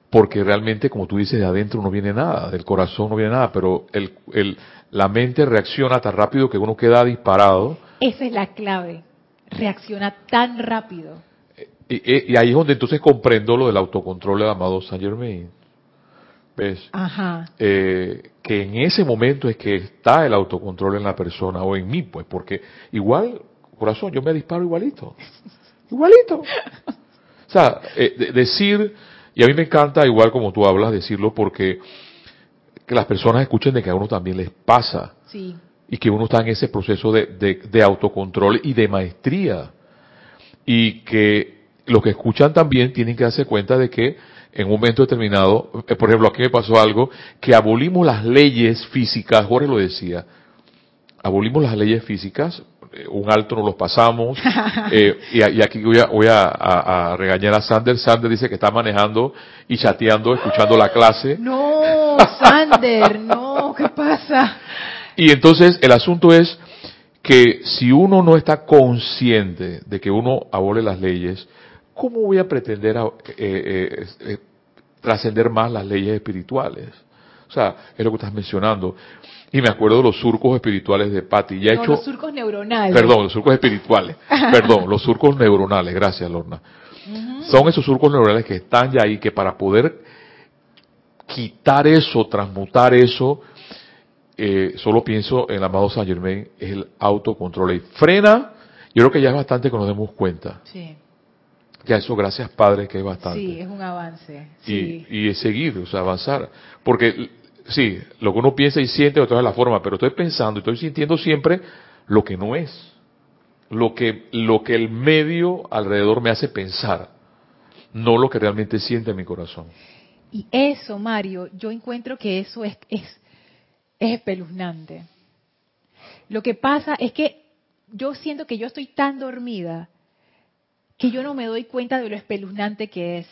porque realmente, como tú dices, de adentro no viene nada, del corazón no viene nada, pero el, el, la mente reacciona tan rápido que uno queda disparado. Esa es la clave, reacciona tan rápido. Y, y ahí es donde entonces comprendo lo del autocontrol del amado Saint Germain. ¿Ves? Ajá. Eh, que en ese momento es que está el autocontrol en la persona o en mí, pues, porque igual, corazón, yo me disparo igualito. Igualito. O sea, eh, decir, y a mí me encanta, igual como tú hablas, decirlo porque que las personas escuchen de que a uno también les pasa. Sí. Y que uno está en ese proceso de, de, de autocontrol y de maestría. Y que los que escuchan también tienen que darse cuenta de que en un momento determinado, eh, por ejemplo, aquí me pasó algo, que abolimos las leyes físicas, Jorge lo decía, abolimos las leyes físicas, un alto nos los pasamos, eh, y, y, aquí voy, a, voy a, a, a, regañar a Sander, Sander dice que está manejando y chateando, escuchando la clase. No, Sander, no, ¿qué pasa? Y entonces el asunto es que si uno no está consciente de que uno abole las leyes, ¿cómo voy a pretender eh, eh, eh, trascender más las leyes espirituales? O sea, es lo que estás mencionando. Y me acuerdo de los surcos espirituales de Patti. Ya no, hecho, los surcos neuronales. Perdón, los surcos espirituales. perdón, los surcos neuronales. Gracias, Lorna. Uh -huh. Son esos surcos neuronales que están ya ahí, que para poder quitar eso, transmutar eso, eh, solo pienso en el amado Saint Germain, es el autocontrol. Y frena, yo creo que ya es bastante que nos demos cuenta. Sí. Ya eso, gracias Padre, que es bastante. Sí, es un avance. Sí. Y, y seguir, o sea, avanzar. Porque, sí, lo que uno piensa y siente, otra es la forma, pero estoy pensando, estoy sintiendo siempre lo que no es. Lo que, lo que el medio alrededor me hace pensar, no lo que realmente siente en mi corazón. Y eso, Mario, yo encuentro que eso es, es, es espeluznante. Lo que pasa es que yo siento que yo estoy tan dormida que yo no me doy cuenta de lo espeluznante que es.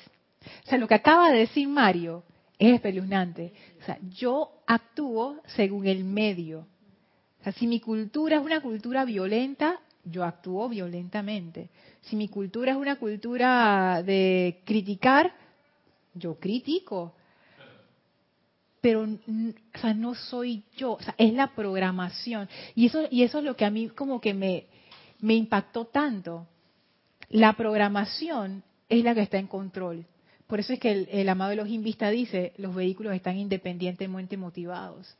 O sea, lo que acaba de decir Mario es espeluznante. O sea, yo actúo según el medio. O sea, si mi cultura es una cultura violenta, yo actúo violentamente. Si mi cultura es una cultura de criticar, yo critico. Pero o sea, no soy yo, o sea, es la programación. Y eso, y eso es lo que a mí como que me, me impactó tanto la programación es la que está en control. Por eso es que el, el amado de los invistas dice, los vehículos están independientemente motivados.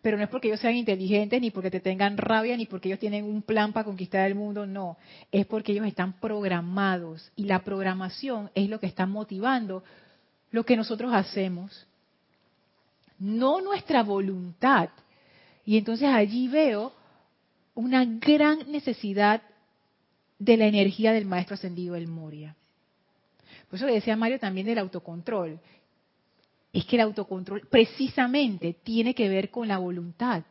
Pero no es porque ellos sean inteligentes, ni porque te tengan rabia, ni porque ellos tienen un plan para conquistar el mundo, no. Es porque ellos están programados. Y la programación es lo que está motivando lo que nosotros hacemos. No nuestra voluntad. Y entonces allí veo una gran necesidad de la energía del maestro ascendido el Moria. Por eso decía Mario también del autocontrol. Es que el autocontrol precisamente tiene que ver con la voluntad.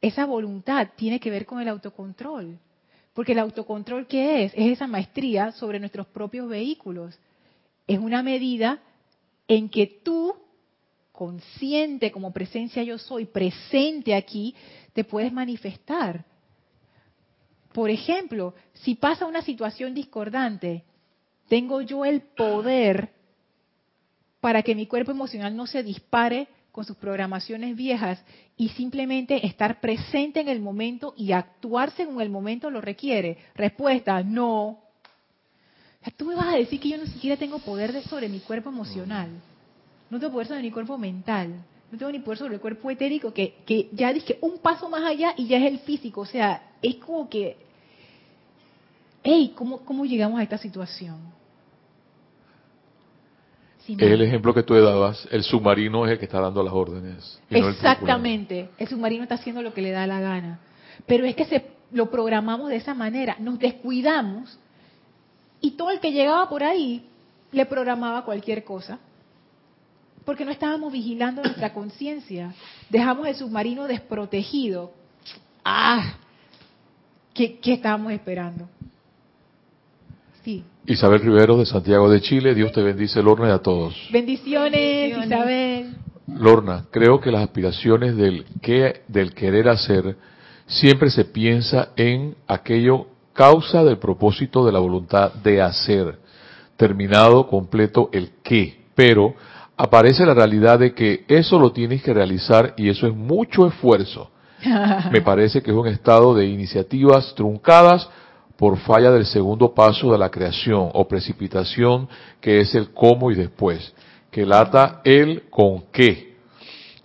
Esa voluntad tiene que ver con el autocontrol. Porque el autocontrol, ¿qué es? Es esa maestría sobre nuestros propios vehículos. Es una medida en que tú, consciente como presencia yo soy, presente aquí, te puedes manifestar. Por ejemplo, si pasa una situación discordante, tengo yo el poder para que mi cuerpo emocional no se dispare con sus programaciones viejas y simplemente estar presente en el momento y actuar según el momento lo requiere. Respuesta, no. Tú me vas a decir que yo no siquiera tengo poder de, sobre mi cuerpo emocional. No tengo poder sobre mi cuerpo mental. No tengo ni poder sobre el cuerpo etérico, que, que ya dije un paso más allá y ya es el físico. O sea, es como que, hey, ¿cómo, cómo llegamos a esta situación? Es el ejemplo que tú dabas, el submarino es el que está dando las órdenes. Exactamente, no el, el, submarino está haciendo lo que le da la gana. Pero es que se, lo programamos de esa manera, nos descuidamos Y todo el que llegaba por ahí le programaba cualquier cosa. Porque no estábamos vigilando nuestra conciencia. Dejamos el submarino desprotegido. ¡Ah! ¿Qué, qué estábamos esperando? Sí. Isabel Rivero de Santiago de Chile, Dios te bendice, Lorna, y a todos. Bendiciones, Isabel. Lorna, creo que las aspiraciones del, que, del querer hacer siempre se piensa en aquello causa del propósito de la voluntad de hacer, terminado, completo el qué, pero aparece la realidad de que eso lo tienes que realizar y eso es mucho esfuerzo. Me parece que es un estado de iniciativas truncadas por falla del segundo paso de la creación o precipitación que es el cómo y después, que lata el con qué.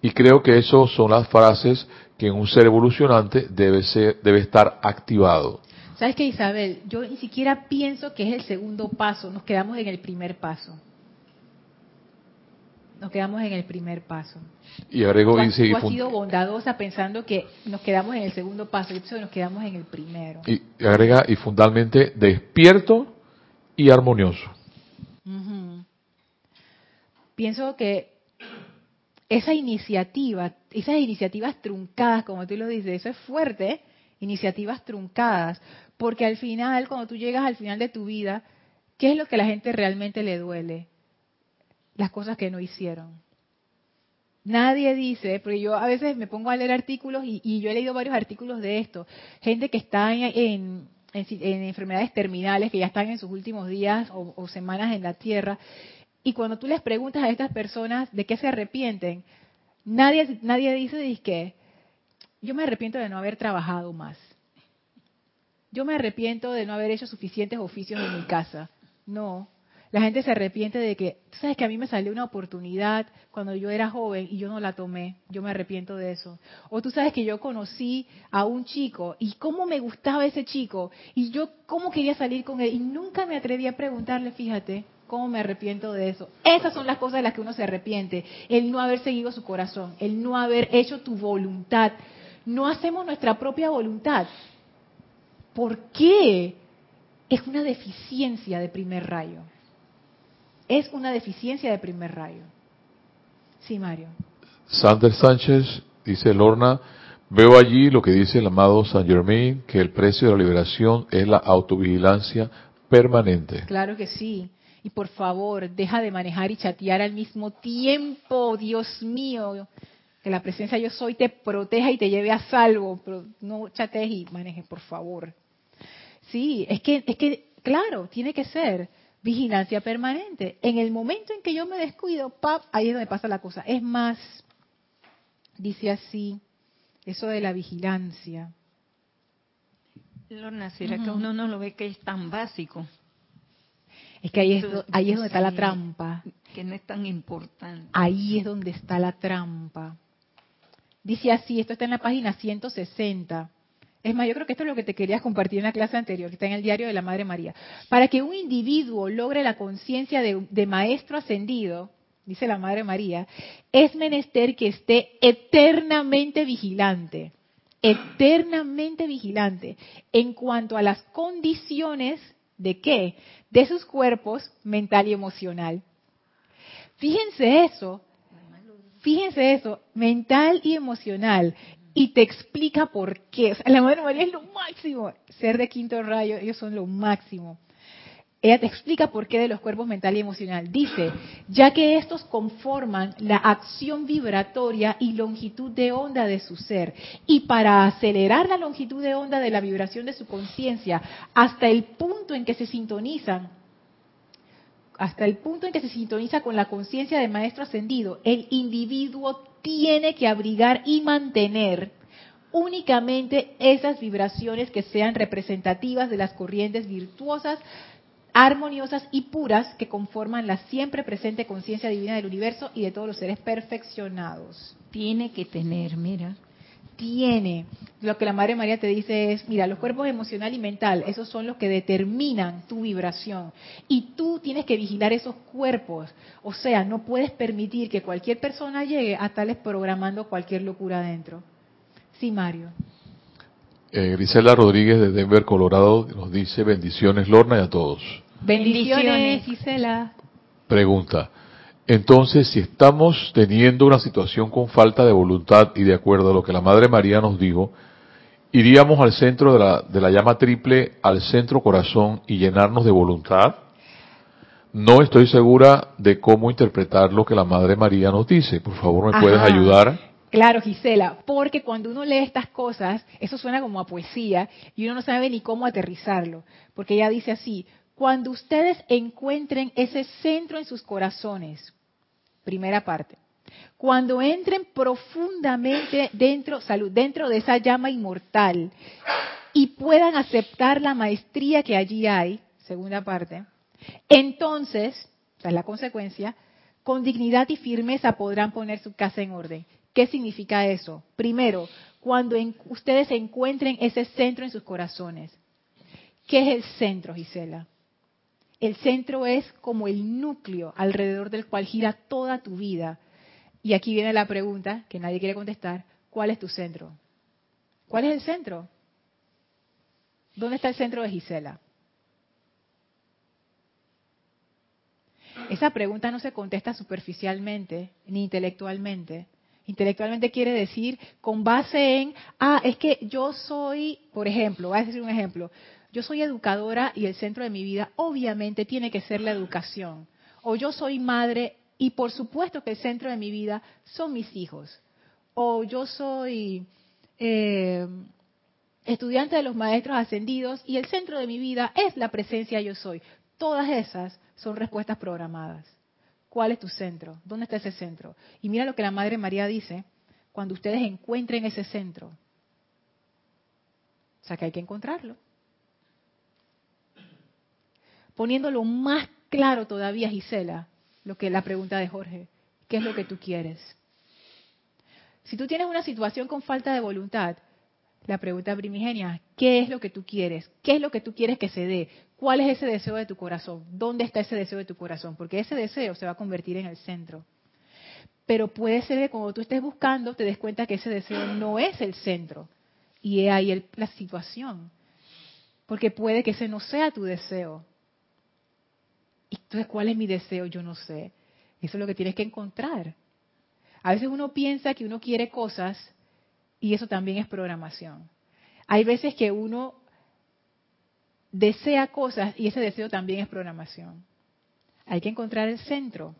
Y creo que esas son las frases que en un ser evolucionante debe, ser, debe estar activado. ¿Sabes qué, Isabel? Yo ni siquiera pienso que es el segundo paso, nos quedamos en el primer paso. Nos quedamos en el primer paso. Y agrego, dice... Tú has sido bondadosa pensando que nos quedamos en el segundo paso, yo que nos quedamos en el primero. Y agrega, y fundamentalmente, despierto y armonioso. Pienso que esa iniciativa, esas iniciativas truncadas, como tú lo dices, eso es fuerte, iniciativas truncadas, porque al final, cuando tú llegas al final de tu vida, ¿qué es lo que a la gente realmente le duele? Las cosas que no hicieron. Nadie dice, porque yo a veces me pongo a leer artículos y, yo he leído varios artículos de esto, gente que está en, enfermedades terminales, que ya están en sus últimos días o, o semanas en la tierra, y cuando tú les preguntas a estas personas de qué se arrepienten, nadie, nadie dice que yo me arrepiento de no haber trabajado más. Yo me arrepiento de no haber hecho suficientes oficios en mi casa. No. La gente se arrepiente de que, tú sabes que a mí me salió una oportunidad cuando yo era joven y yo no la tomé. Yo me arrepiento de eso. O tú sabes que yo conocí a un chico y cómo me gustaba ese chico y yo cómo quería salir con él y nunca me atreví a preguntarle, fíjate, cómo me arrepiento de eso. Esas son las cosas de las que uno se arrepiente. El no haber seguido su corazón, el no haber hecho tu voluntad. No hacemos nuestra propia voluntad. ¿Por qué? Es una deficiencia de primer rayo. Es una deficiencia de primer rayo. Sí, Mario. Sander Sánchez dice Lorna, veo allí lo que dice el amado Saint Germain, que el precio de la liberación es la autovigilancia permanente. Claro que sí. Y por favor, deja de manejar y chatear al mismo tiempo, Dios mío. Que la presencia yo soy te proteja y te lleve a salvo, pero no chatees y manejes, por favor. Sí, es que, es que, claro, tiene que ser vigilancia permanente. En el momento en que yo me descuido, pap, ahí es donde pasa la cosa. Es más, dice así, eso de la vigilancia. Lorna, ¿será que uno no lo ve que es tan básico? Es que ahí es, ahí es donde está la trampa. Que no es tan importante. Ahí es donde está la trampa. Dice así, esto está en la página 160. Es más, yo creo que esto es lo que te querías compartir en la clase anterior, que está en el diario de la Madre María. Para que un individuo logre la conciencia de, maestro ascendido, dice la Madre María, es menester que esté eternamente vigilante, eternamente vigilante en cuanto a las condiciones de qué? De sus cuerpos mental y emocional. Fíjense eso, fíjense eso, mental y emocional y te explica por qué. la Madre María es lo máximo. Ser de quinto rayo, ellos son lo máximo. Ella te explica por qué de los cuerpos mental y emocional. Dice, ya que estos conforman la acción vibratoria y longitud de onda de su ser. Y para acelerar la longitud de onda de la vibración de su conciencia hasta el punto en que se sintonizan, hasta el punto en que se sintoniza con la conciencia del maestro ascendido, el individuo tiene que abrigar y mantener únicamente esas vibraciones que sean representativas de las corrientes virtuosas, armoniosas y puras que conforman la siempre presente conciencia divina del universo y de todos los seres perfeccionados. Tiene que tener, mira. Tiene. Lo que la Madre María te dice es, mira, los cuerpos emocional y mental, esos son los que determinan tu vibración. Y tú tienes que vigilar esos cuerpos. O sea, no puedes permitir que cualquier persona llegue a estarles programando cualquier locura adentro. Sí, Mario. Eh, Grisela Rodríguez de Denver, Colorado, nos dice bendiciones, Lorna, y a todos. Bendiciones, Gisela. Pregunta. Entonces, si estamos teniendo una situación con falta de voluntad y de acuerdo a lo que la Madre María nos dijo, iríamos al centro de la, de la llama triple, al centro corazón y llenarnos de voluntad. No estoy segura de cómo interpretar lo que la Madre María nos dice. Por favor, ¿me puedes ayudar? Claro, Gisela, porque cuando uno lee estas cosas, eso suena como a poesía y uno no sabe ni cómo aterrizarlo, porque ella dice así, cuando ustedes encuentren ese centro en sus corazones, primera parte, cuando entren profundamente dentro, salud, dentro de esa llama inmortal y puedan aceptar la maestría que allí hay, segunda parte, entonces, esa es la consecuencia, con dignidad y firmeza podrán poner su casa en orden. ¿Qué significa eso? Primero, cuando en- ustedes encuentren ese centro en sus corazones. ¿Qué es el centro, Gisela? El centro es como el núcleo alrededor del cual gira toda tu vida. Y aquí viene la pregunta que nadie quiere contestar. ¿Cuál es tu centro? ¿Cuál es el centro? ¿Dónde está el centro de Gisela? Esa pregunta no se contesta superficialmente ni intelectualmente. Intelectualmente quiere decir con base en, ah, es que yo soy, por ejemplo, voy a decir un ejemplo, yo soy educadora y el centro de mi vida obviamente tiene que ser la educación. O yo soy madre y por supuesto que el centro de mi vida son mis hijos. O yo soy eh, estudiante de los maestros ascendidos y el centro de mi vida es la presencia yo soy. Todas esas son respuestas programadas. ¿Cuál es tu centro? ¿Dónde está ese centro? Y mira lo que la Madre María dice, cuando ustedes encuentren ese centro. O sea que hay que encontrarlo. Poniéndolo más claro todavía, Gisela, lo que la pregunta de Jorge, ¿qué es lo que tú quieres? Si tú tienes una situación con falta de voluntad, la pregunta primigenia, ¿qué es lo que tú quieres? ¿Qué es lo que tú quieres que se dé? ¿Cuál es ese deseo de tu corazón? ¿Dónde está ese deseo de tu corazón? Porque ese deseo se va a convertir en el centro. Pero puede ser que cuando tú estés buscando te des cuenta que ese deseo no es el centro. Y es ahí la situación. Porque puede que ese no sea tu deseo. Entonces, ¿cuál es mi deseo? Yo no sé. Eso es lo que tienes que encontrar. A veces uno piensa que uno quiere cosas y eso también es programación. Hay veces que uno desea cosas y ese deseo también es programación. Hay que encontrar el centro.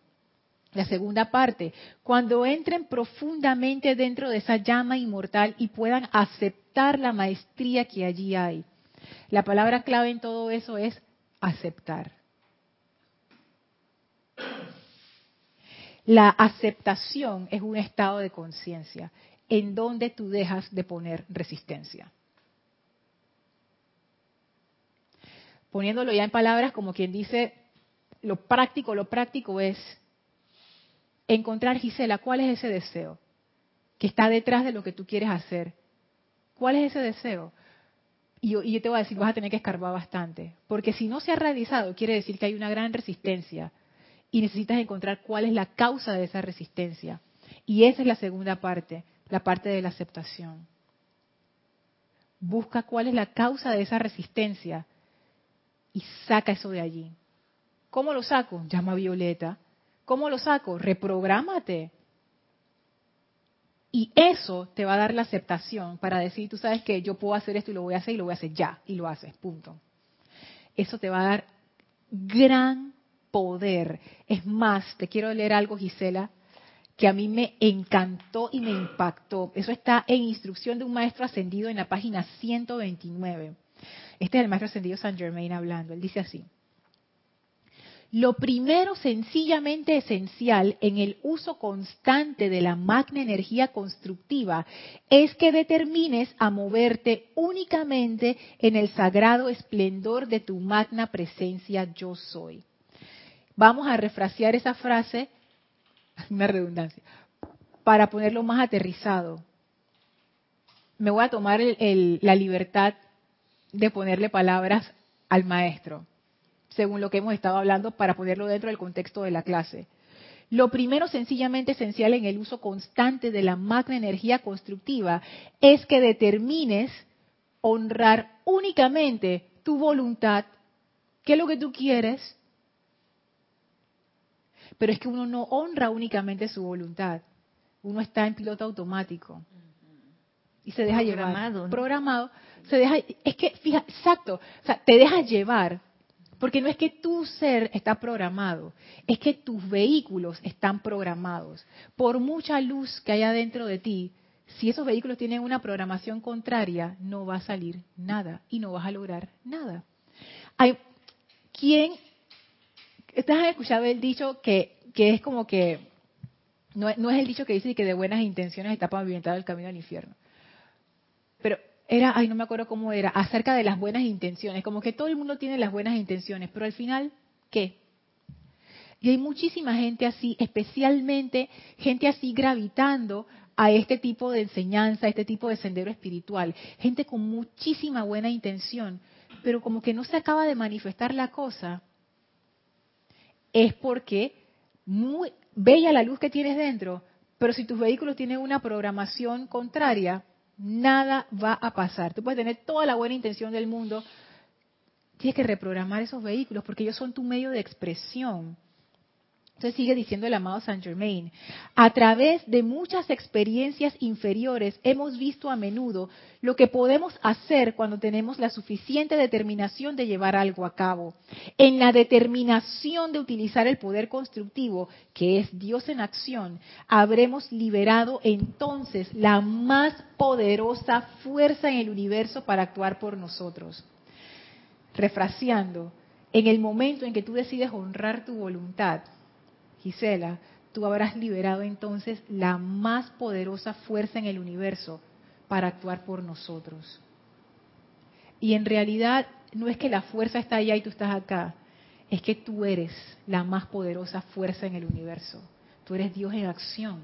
La segunda parte, cuando entren profundamente dentro de esa llama inmortal y puedan aceptar la maestría que allí hay. La palabra clave en todo eso es aceptar. La aceptación es un estado de conciencia en donde tú dejas de poner resistencia. Poniéndolo ya en palabras como quien dice, lo práctico, lo práctico es encontrar, Gisela, cuál es ese deseo que está detrás de lo que tú quieres hacer. ¿Cuál es ese deseo? Y yo, y yo te voy a decir, vas a tener que escarbar bastante, porque si no se ha realizado, quiere decir que hay una gran resistencia y necesitas encontrar cuál es la causa de esa resistencia. Y esa es la segunda parte, la parte de la aceptación. Busca cuál es la causa de esa resistencia y saca eso de allí. ¿Cómo lo saco? Llama a Violeta. ¿Cómo lo saco? Reprográmate. Y eso te va a dar la aceptación para decir, tú sabes que yo puedo hacer esto y lo voy a hacer y lo voy a hacer ya. Y lo haces, punto. Eso te va a dar gran poder. Es más, te quiero leer algo, Gisela, que a mí me encantó y me impactó. Eso está en instrucción de un maestro ascendido en la página 129. Este es el maestro ascendido San Germain hablando. Él dice así. Lo primero sencillamente esencial en el uso constante de la magna energía constructiva es que determines a moverte únicamente en el sagrado esplendor de tu magna presencia yo soy. Vamos a refrasear esa frase, una redundancia, para ponerlo más aterrizado. Me voy a tomar la libertad de ponerle palabras al maestro según lo que hemos estado hablando, para ponerlo dentro del contexto de la clase. Lo primero sencillamente esencial en el uso constante de la magna energía constructiva es que determines honrar únicamente tu voluntad ¿Qué es lo que tú quieres? Pero es que uno no honra únicamente su voluntad. Uno está en piloto automático. Y se deja Programado, llevar. ¿no? Programado. Se deja, es que, fija, exacto. O sea, te dejas llevar. Porque no es que tu ser está programado, es que tus vehículos están programados. Por mucha luz que haya dentro de ti, si esos vehículos tienen una programación contraria, no va a salir nada y no vas a lograr nada. Hay, ¿Quién? Han escuchado el dicho que, que es como que, no, no es el dicho que dice que de buenas intenciones está pavimentado el camino al infierno. Pero era, ay, no me acuerdo cómo era, acerca de las buenas intenciones, como que todo el mundo tiene las buenas intenciones, pero al final, ¿qué? Y hay muchísima gente así, especialmente gente así gravitando a este tipo de enseñanza, a este tipo de sendero espiritual. Gente con muchísima buena intención, pero como que no se acaba de manifestar la cosa, es porque muy bella la luz que tienes dentro, pero si tus vehículos tienen una programación contraria, nada va a pasar. Tú puedes tener toda la buena intención del mundo, tienes que reprogramar esos vehículos porque ellos son tu medio de expresión. Entonces sigue diciendo el amado Saint Germain, a través de muchas experiencias inferiores hemos visto a menudo lo que podemos hacer cuando tenemos la suficiente determinación de llevar algo a cabo. En la determinación de utilizar el poder constructivo, que es Dios en acción, habremos liberado entonces la más poderosa fuerza en el universo para actuar por nosotros. Refraseando, en el momento en que tú decides honrar tu voluntad, Gisela, tú habrás liberado entonces la más poderosa fuerza en el universo para actuar por nosotros. Y en realidad no es que la fuerza está allá y tú estás acá, es que tú eres la más poderosa fuerza en el universo. Tú eres Dios en acción.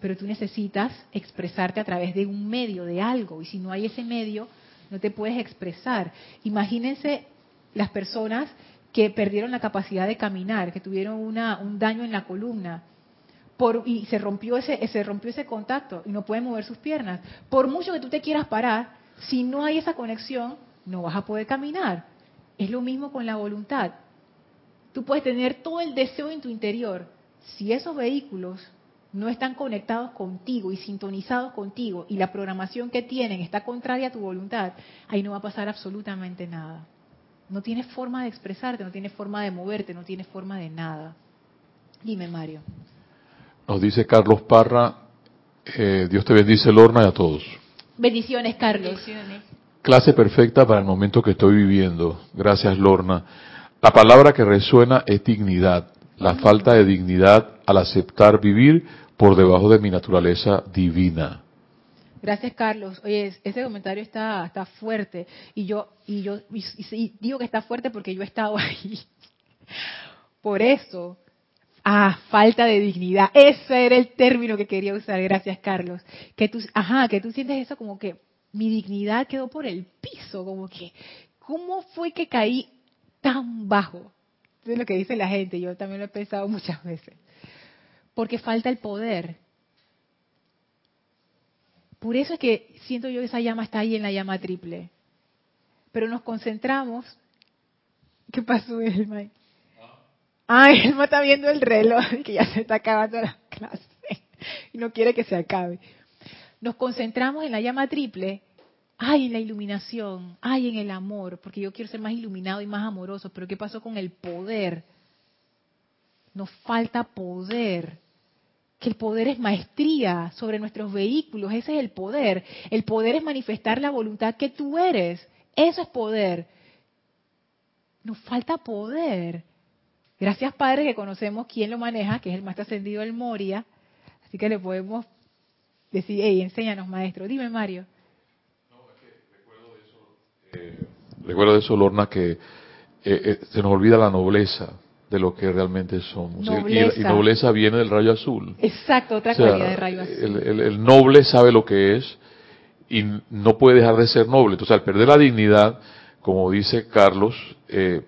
Pero tú necesitas expresarte a través de un medio, de algo. Y si no hay ese medio, no te puedes expresar. Imagínense las personas que perdieron la capacidad de caminar, que tuvieron una, un daño en la columna, por, y se rompió ese, se rompió ese contacto y no pueden mover sus piernas. Por mucho que tú te quieras parar, si no hay esa conexión, no vas a poder caminar. Es lo mismo con la voluntad. Tú puedes tener todo el deseo en tu interior. Si esos vehículos no están conectados contigo y sintonizados contigo y la programación que tienen está contraria a tu voluntad, ahí no va a pasar absolutamente nada. No tienes forma de expresarte, no tienes forma de moverte, no tienes forma de nada. Dime, Mario. Nos dice Carlos Parra, eh, Dios te bendice, Lorna, y a todos. Bendiciones, Carlos. Bendiciones. Clase perfecta para el momento que estoy viviendo. Gracias, Lorna. La palabra que resuena es dignidad. La falta de dignidad al aceptar vivir por debajo de mi naturaleza divina. Gracias, Carlos. Oye, es- ese comentario está, está fuerte. Y yo, y yo y, digo que está fuerte porque yo he estado ahí. Por eso, ah, falta de dignidad. Ese era el término que quería usar. Gracias, Carlos. Que tú, ajá, que tú sientes eso como que mi dignidad quedó por el piso, como que, ¿cómo fue que caí tan bajo? Es lo que dice la gente. Yo también lo he pensado muchas veces. Porque falta el poder. Por eso es que siento yo que esa llama está ahí en la llama triple. Pero nos concentramos. ¿Qué pasó, Elma? Ah, Elma está viendo el reloj que ya se está acabando la clase y no quiere que se acabe. Nos concentramos en la llama triple, ay, en la iluminación, ay, en el amor, porque yo quiero ser más iluminado y más amoroso. Pero ¿qué pasó con el poder? Nos falta poder que el poder es maestría sobre nuestros vehículos, ese es el poder. El poder es manifestar la voluntad que tú eres, eso es poder. Nos falta poder. Gracias Padre que conocemos quién lo maneja, que es el maestro ascendido del Moria, así que le podemos decir, hey, enséñanos maestro. Dime Mario. Recuerdo de eso, Lorna, que eh, eh, se nos olvida la nobleza de lo que realmente somos. Y- Y, Nobleza. y nobleza viene del rayo azul. Exacto, otra O sea, cualidad de rayo azul. El, el- el noble sabe lo que es y no puede dejar de ser noble. Entonces, al perder la dignidad, como dice Carlos, eh,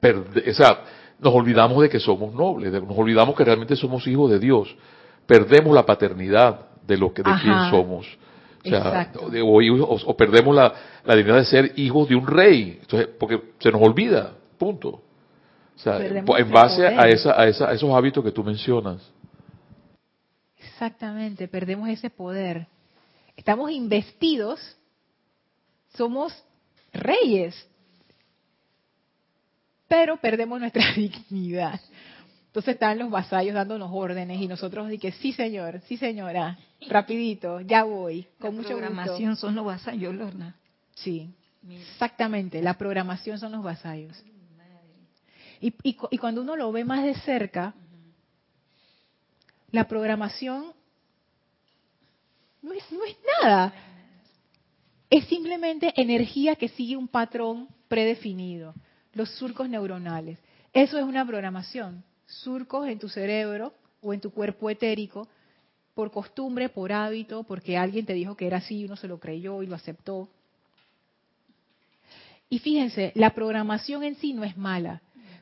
perde- o sea, nos olvidamos de que somos nobles, de- nos olvidamos que realmente somos hijos de Dios. Perdemos la paternidad de lo que de Ajá. quién somos. O, sea, o- o perdemos la, la dignidad de ser hijos de un rey, Entonces, porque se nos olvida Punto. O sea, en base a, esa, a, esa, a esos hábitos que tú mencionas. Exactamente, perdemos ese poder. Estamos investidos, somos reyes, pero perdemos nuestra dignidad. Entonces están los vasallos dándonos órdenes y nosotros di que sí señor, sí señora, rapidito, ya voy, con mucho programación son los vasallos, Lorna. Sí, exactamente, la programación son los vasallos. Y, cuando uno lo ve más de cerca, la programación no es, no es nada. Es simplemente energía que sigue un patrón predefinido, los surcos neuronales. Eso es una programación, surcos en tu cerebro o en tu cuerpo etérico por costumbre, por hábito, porque alguien te dijo que era así y uno se lo creyó y lo aceptó. Y fíjense, la programación en sí no es mala,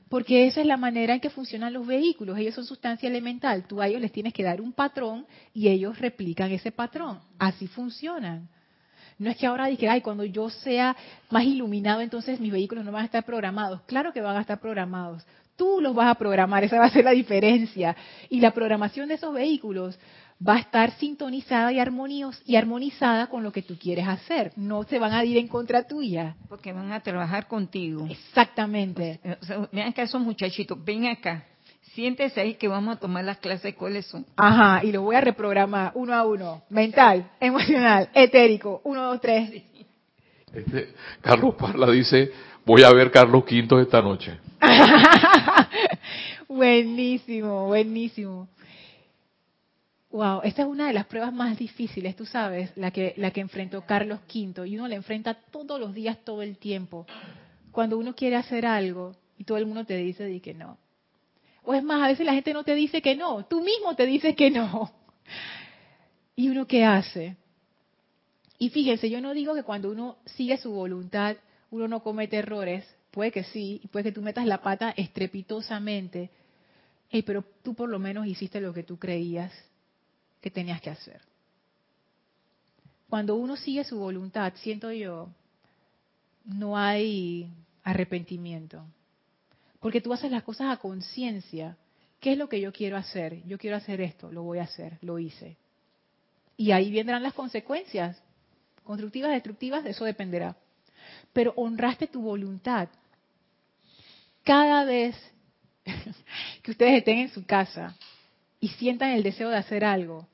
porque esa es la manera en que funcionan los vehículos. Ellos son sustancia elemental. Tú a ellos les tienes que dar un patrón y ellos replican ese patrón. Así funcionan. No es que ahora diga, ay, cuando yo sea más iluminado, entonces mis vehículos no van a estar programados. Claro que van a estar programados. Tú los vas a programar, esa va a ser la diferencia. Y la programación de esos vehículos va a estar sintonizada y, y armonizada con lo que tú quieres hacer. No se van a ir en contra tuya. Porque van a trabajar contigo. Exactamente. vean que esos muchachitos, ven acá. Siéntese ahí que vamos a tomar las clases cuáles son. Ajá, y los voy a reprogramar uno a uno. Mental, emocional, etérico. Uno, dos, tres. Este, Carlos Parla dice, voy a ver Carlos V esta noche. buenísimo, buenísimo. Wow, esta es una de las pruebas más difíciles, tú sabes, la que, la que enfrentó Carlos V, y uno la enfrenta todos los días, todo el tiempo. Cuando uno quiere hacer algo y todo el mundo te dice di que no. O es más, a veces la gente no te dice que no, tú mismo te dices que no. ¿Y uno qué hace? Y fíjense, yo no digo que cuando uno sigue su voluntad, uno no comete errores, puede que sí, puede que tú metas la pata estrepitosamente, pero tú por lo menos hiciste lo que tú creías que tenías que hacer. Cuando uno sigue su voluntad, siento yo, no hay arrepentimiento. Porque tú haces las cosas a conciencia. ¿Qué es lo que yo quiero hacer? Yo quiero hacer esto, lo voy a hacer, lo hice. Y ahí vendrán las consecuencias, constructivas, destructivas, de eso dependerá. Pero honraste tu voluntad. Cada vez que ustedes estén en su casa y sientan el deseo de hacer algo,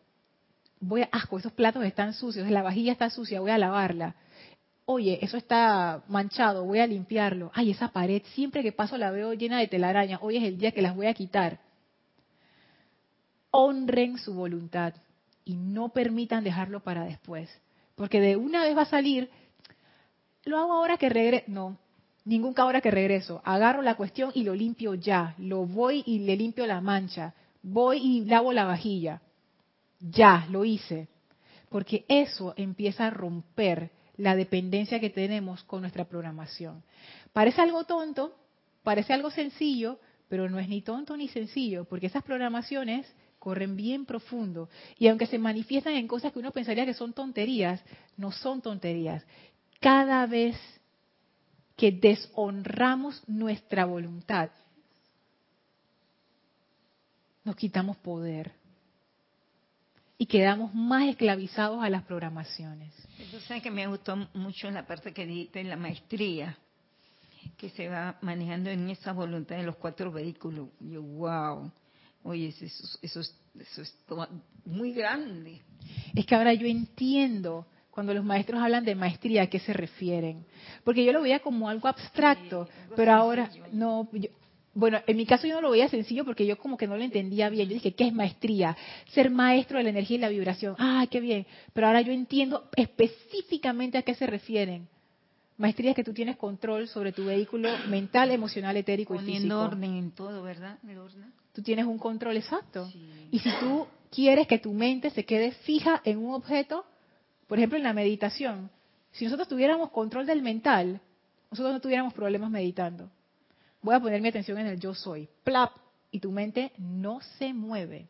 voy a, asco, esos platos están sucios, la vajilla está sucia, voy a lavarla. Oye, eso está manchado, voy a limpiarlo. Ay, esa pared, siempre que paso la veo llena de telarañas. Hoy es el día que las voy a quitar. Honren su voluntad y no permitan dejarlo para después. Porque de una vez va a salir, lo hago ahora que regreso. No, ningún ahora que regreso. Agarro la cuestión y lo limpio ya. Lo voy y le limpio la mancha. Voy y lavo la vajilla ya, lo hice. Porque eso empieza a romper la dependencia que tenemos con nuestra programación. Parece algo tonto, parece algo sencillo, pero no es ni tonto ni sencillo, porque esas programaciones corren bien profundo. Y aunque se manifiestan en cosas que uno pensaría que son tonterías, no son tonterías. Cada vez que deshonramos nuestra voluntad, nos quitamos poder y quedamos más esclavizados a las programaciones. Yo sé que me gustó mucho la parte que dijiste, en la maestría, que se va manejando en esa voluntad de los cuatro vehículos. Yo, wow, oye, eso, eso, eso es muy grande. Es que ahora yo entiendo cuando los maestros hablan de maestría a qué se refieren. Porque yo lo veía como algo abstracto, pero ahora no, bueno, en mi caso yo no lo veía sencillo porque yo como que no lo entendía bien. Yo dije, ¿qué es maestría? Ser maestro de la energía y la vibración. Ah, qué bien. Pero ahora yo entiendo específicamente a qué se refieren. Maestría es que tú tienes control sobre tu vehículo mental, emocional, etérico y físico. orden en todo, ¿verdad? Tú tienes un control exacto. Y si tú quieres que tu mente se quede fija en un objeto, por ejemplo en la meditación, si nosotros tuviéramos control del mental, nosotros no tuviéramos problemas meditando voy a poner mi atención en el yo soy. Plap. Y tu mente no se mueve.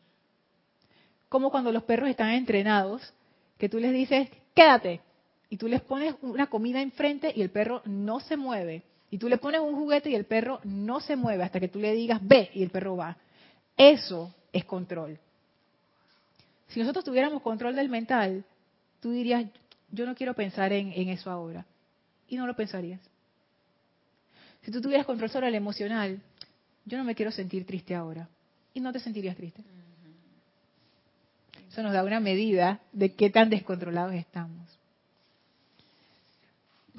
Como cuando los perros están entrenados, que tú les dices, quédate. Y tú les pones una comida enfrente y el perro no se mueve. Y tú le pones un juguete y el perro no se mueve hasta que tú le digas ve y el perro va. Eso es control. Si nosotros tuviéramos control del mental, tú dirías, yo no quiero pensar en, eso ahora. Y no lo pensarías. Si tú tuvieras control sobre el emocional, yo no me quiero sentir triste ahora. Y no te sentirías triste. Eso nos da una medida de qué tan descontrolados estamos.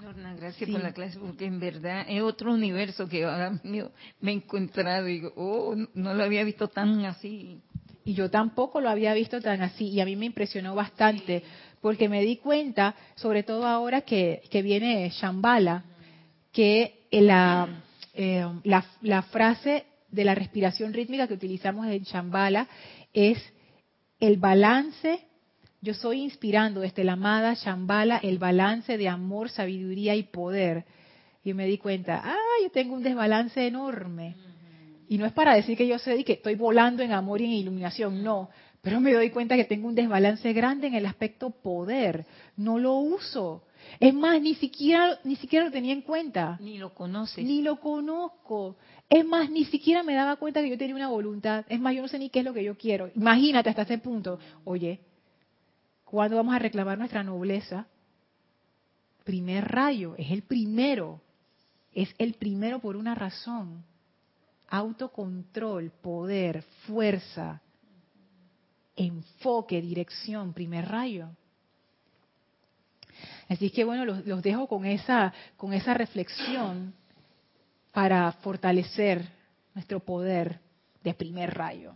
Lorna, gracias por la clase, porque en verdad es otro universo que ahora me he encontrado y digo, oh, no lo había visto tan así. Y yo tampoco lo había visto tan así, y a mí me impresionó bastante, porque me di cuenta, sobre todo ahora que, viene Shambhala, que la, eh, la, la frase de la respiración rítmica que utilizamos en Shambhala es el balance yo soy inspirando desde la amada Shambhala el balance de amor, sabiduría y poder. Y me di cuenta, ah, yo tengo un desbalance enorme. Y no es para decir que yo sé que estoy volando en amor y en iluminación, no. Pero me doy cuenta que tengo un desbalance grande en el aspecto poder. No lo uso. Es más, ni siquiera, ni siquiera lo tenía en cuenta. Ni lo conoces. Ni lo conozco. Es más, ni siquiera me daba cuenta que yo tenía una voluntad. Es más, yo no sé ni qué es lo que yo quiero. Imagínate hasta ese punto. Oye, ¿Cuándo vamos a reclamar nuestra nobleza? Primer rayo, es el primero. Es el primero por una razón. Autocontrol, poder, fuerza, enfoque, dirección, primer rayo. Así que bueno, los, dejo con esa, con esa reflexión para fortalecer nuestro poder de primer rayo.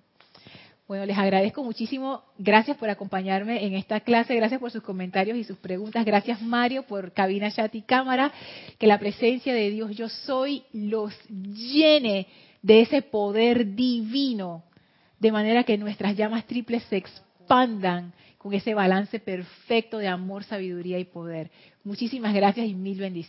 Bueno, les agradezco muchísimo. Gracias por acompañarme en esta clase. Gracias por sus comentarios y sus preguntas. Gracias, Mario, por cabina, chat y cámara. Que la presencia de Dios yo soy los llene de ese poder divino, de manera que nuestras llamas triples se expandan con ese balance perfecto de amor, sabiduría y poder. Muchísimas gracias y mil bendiciones.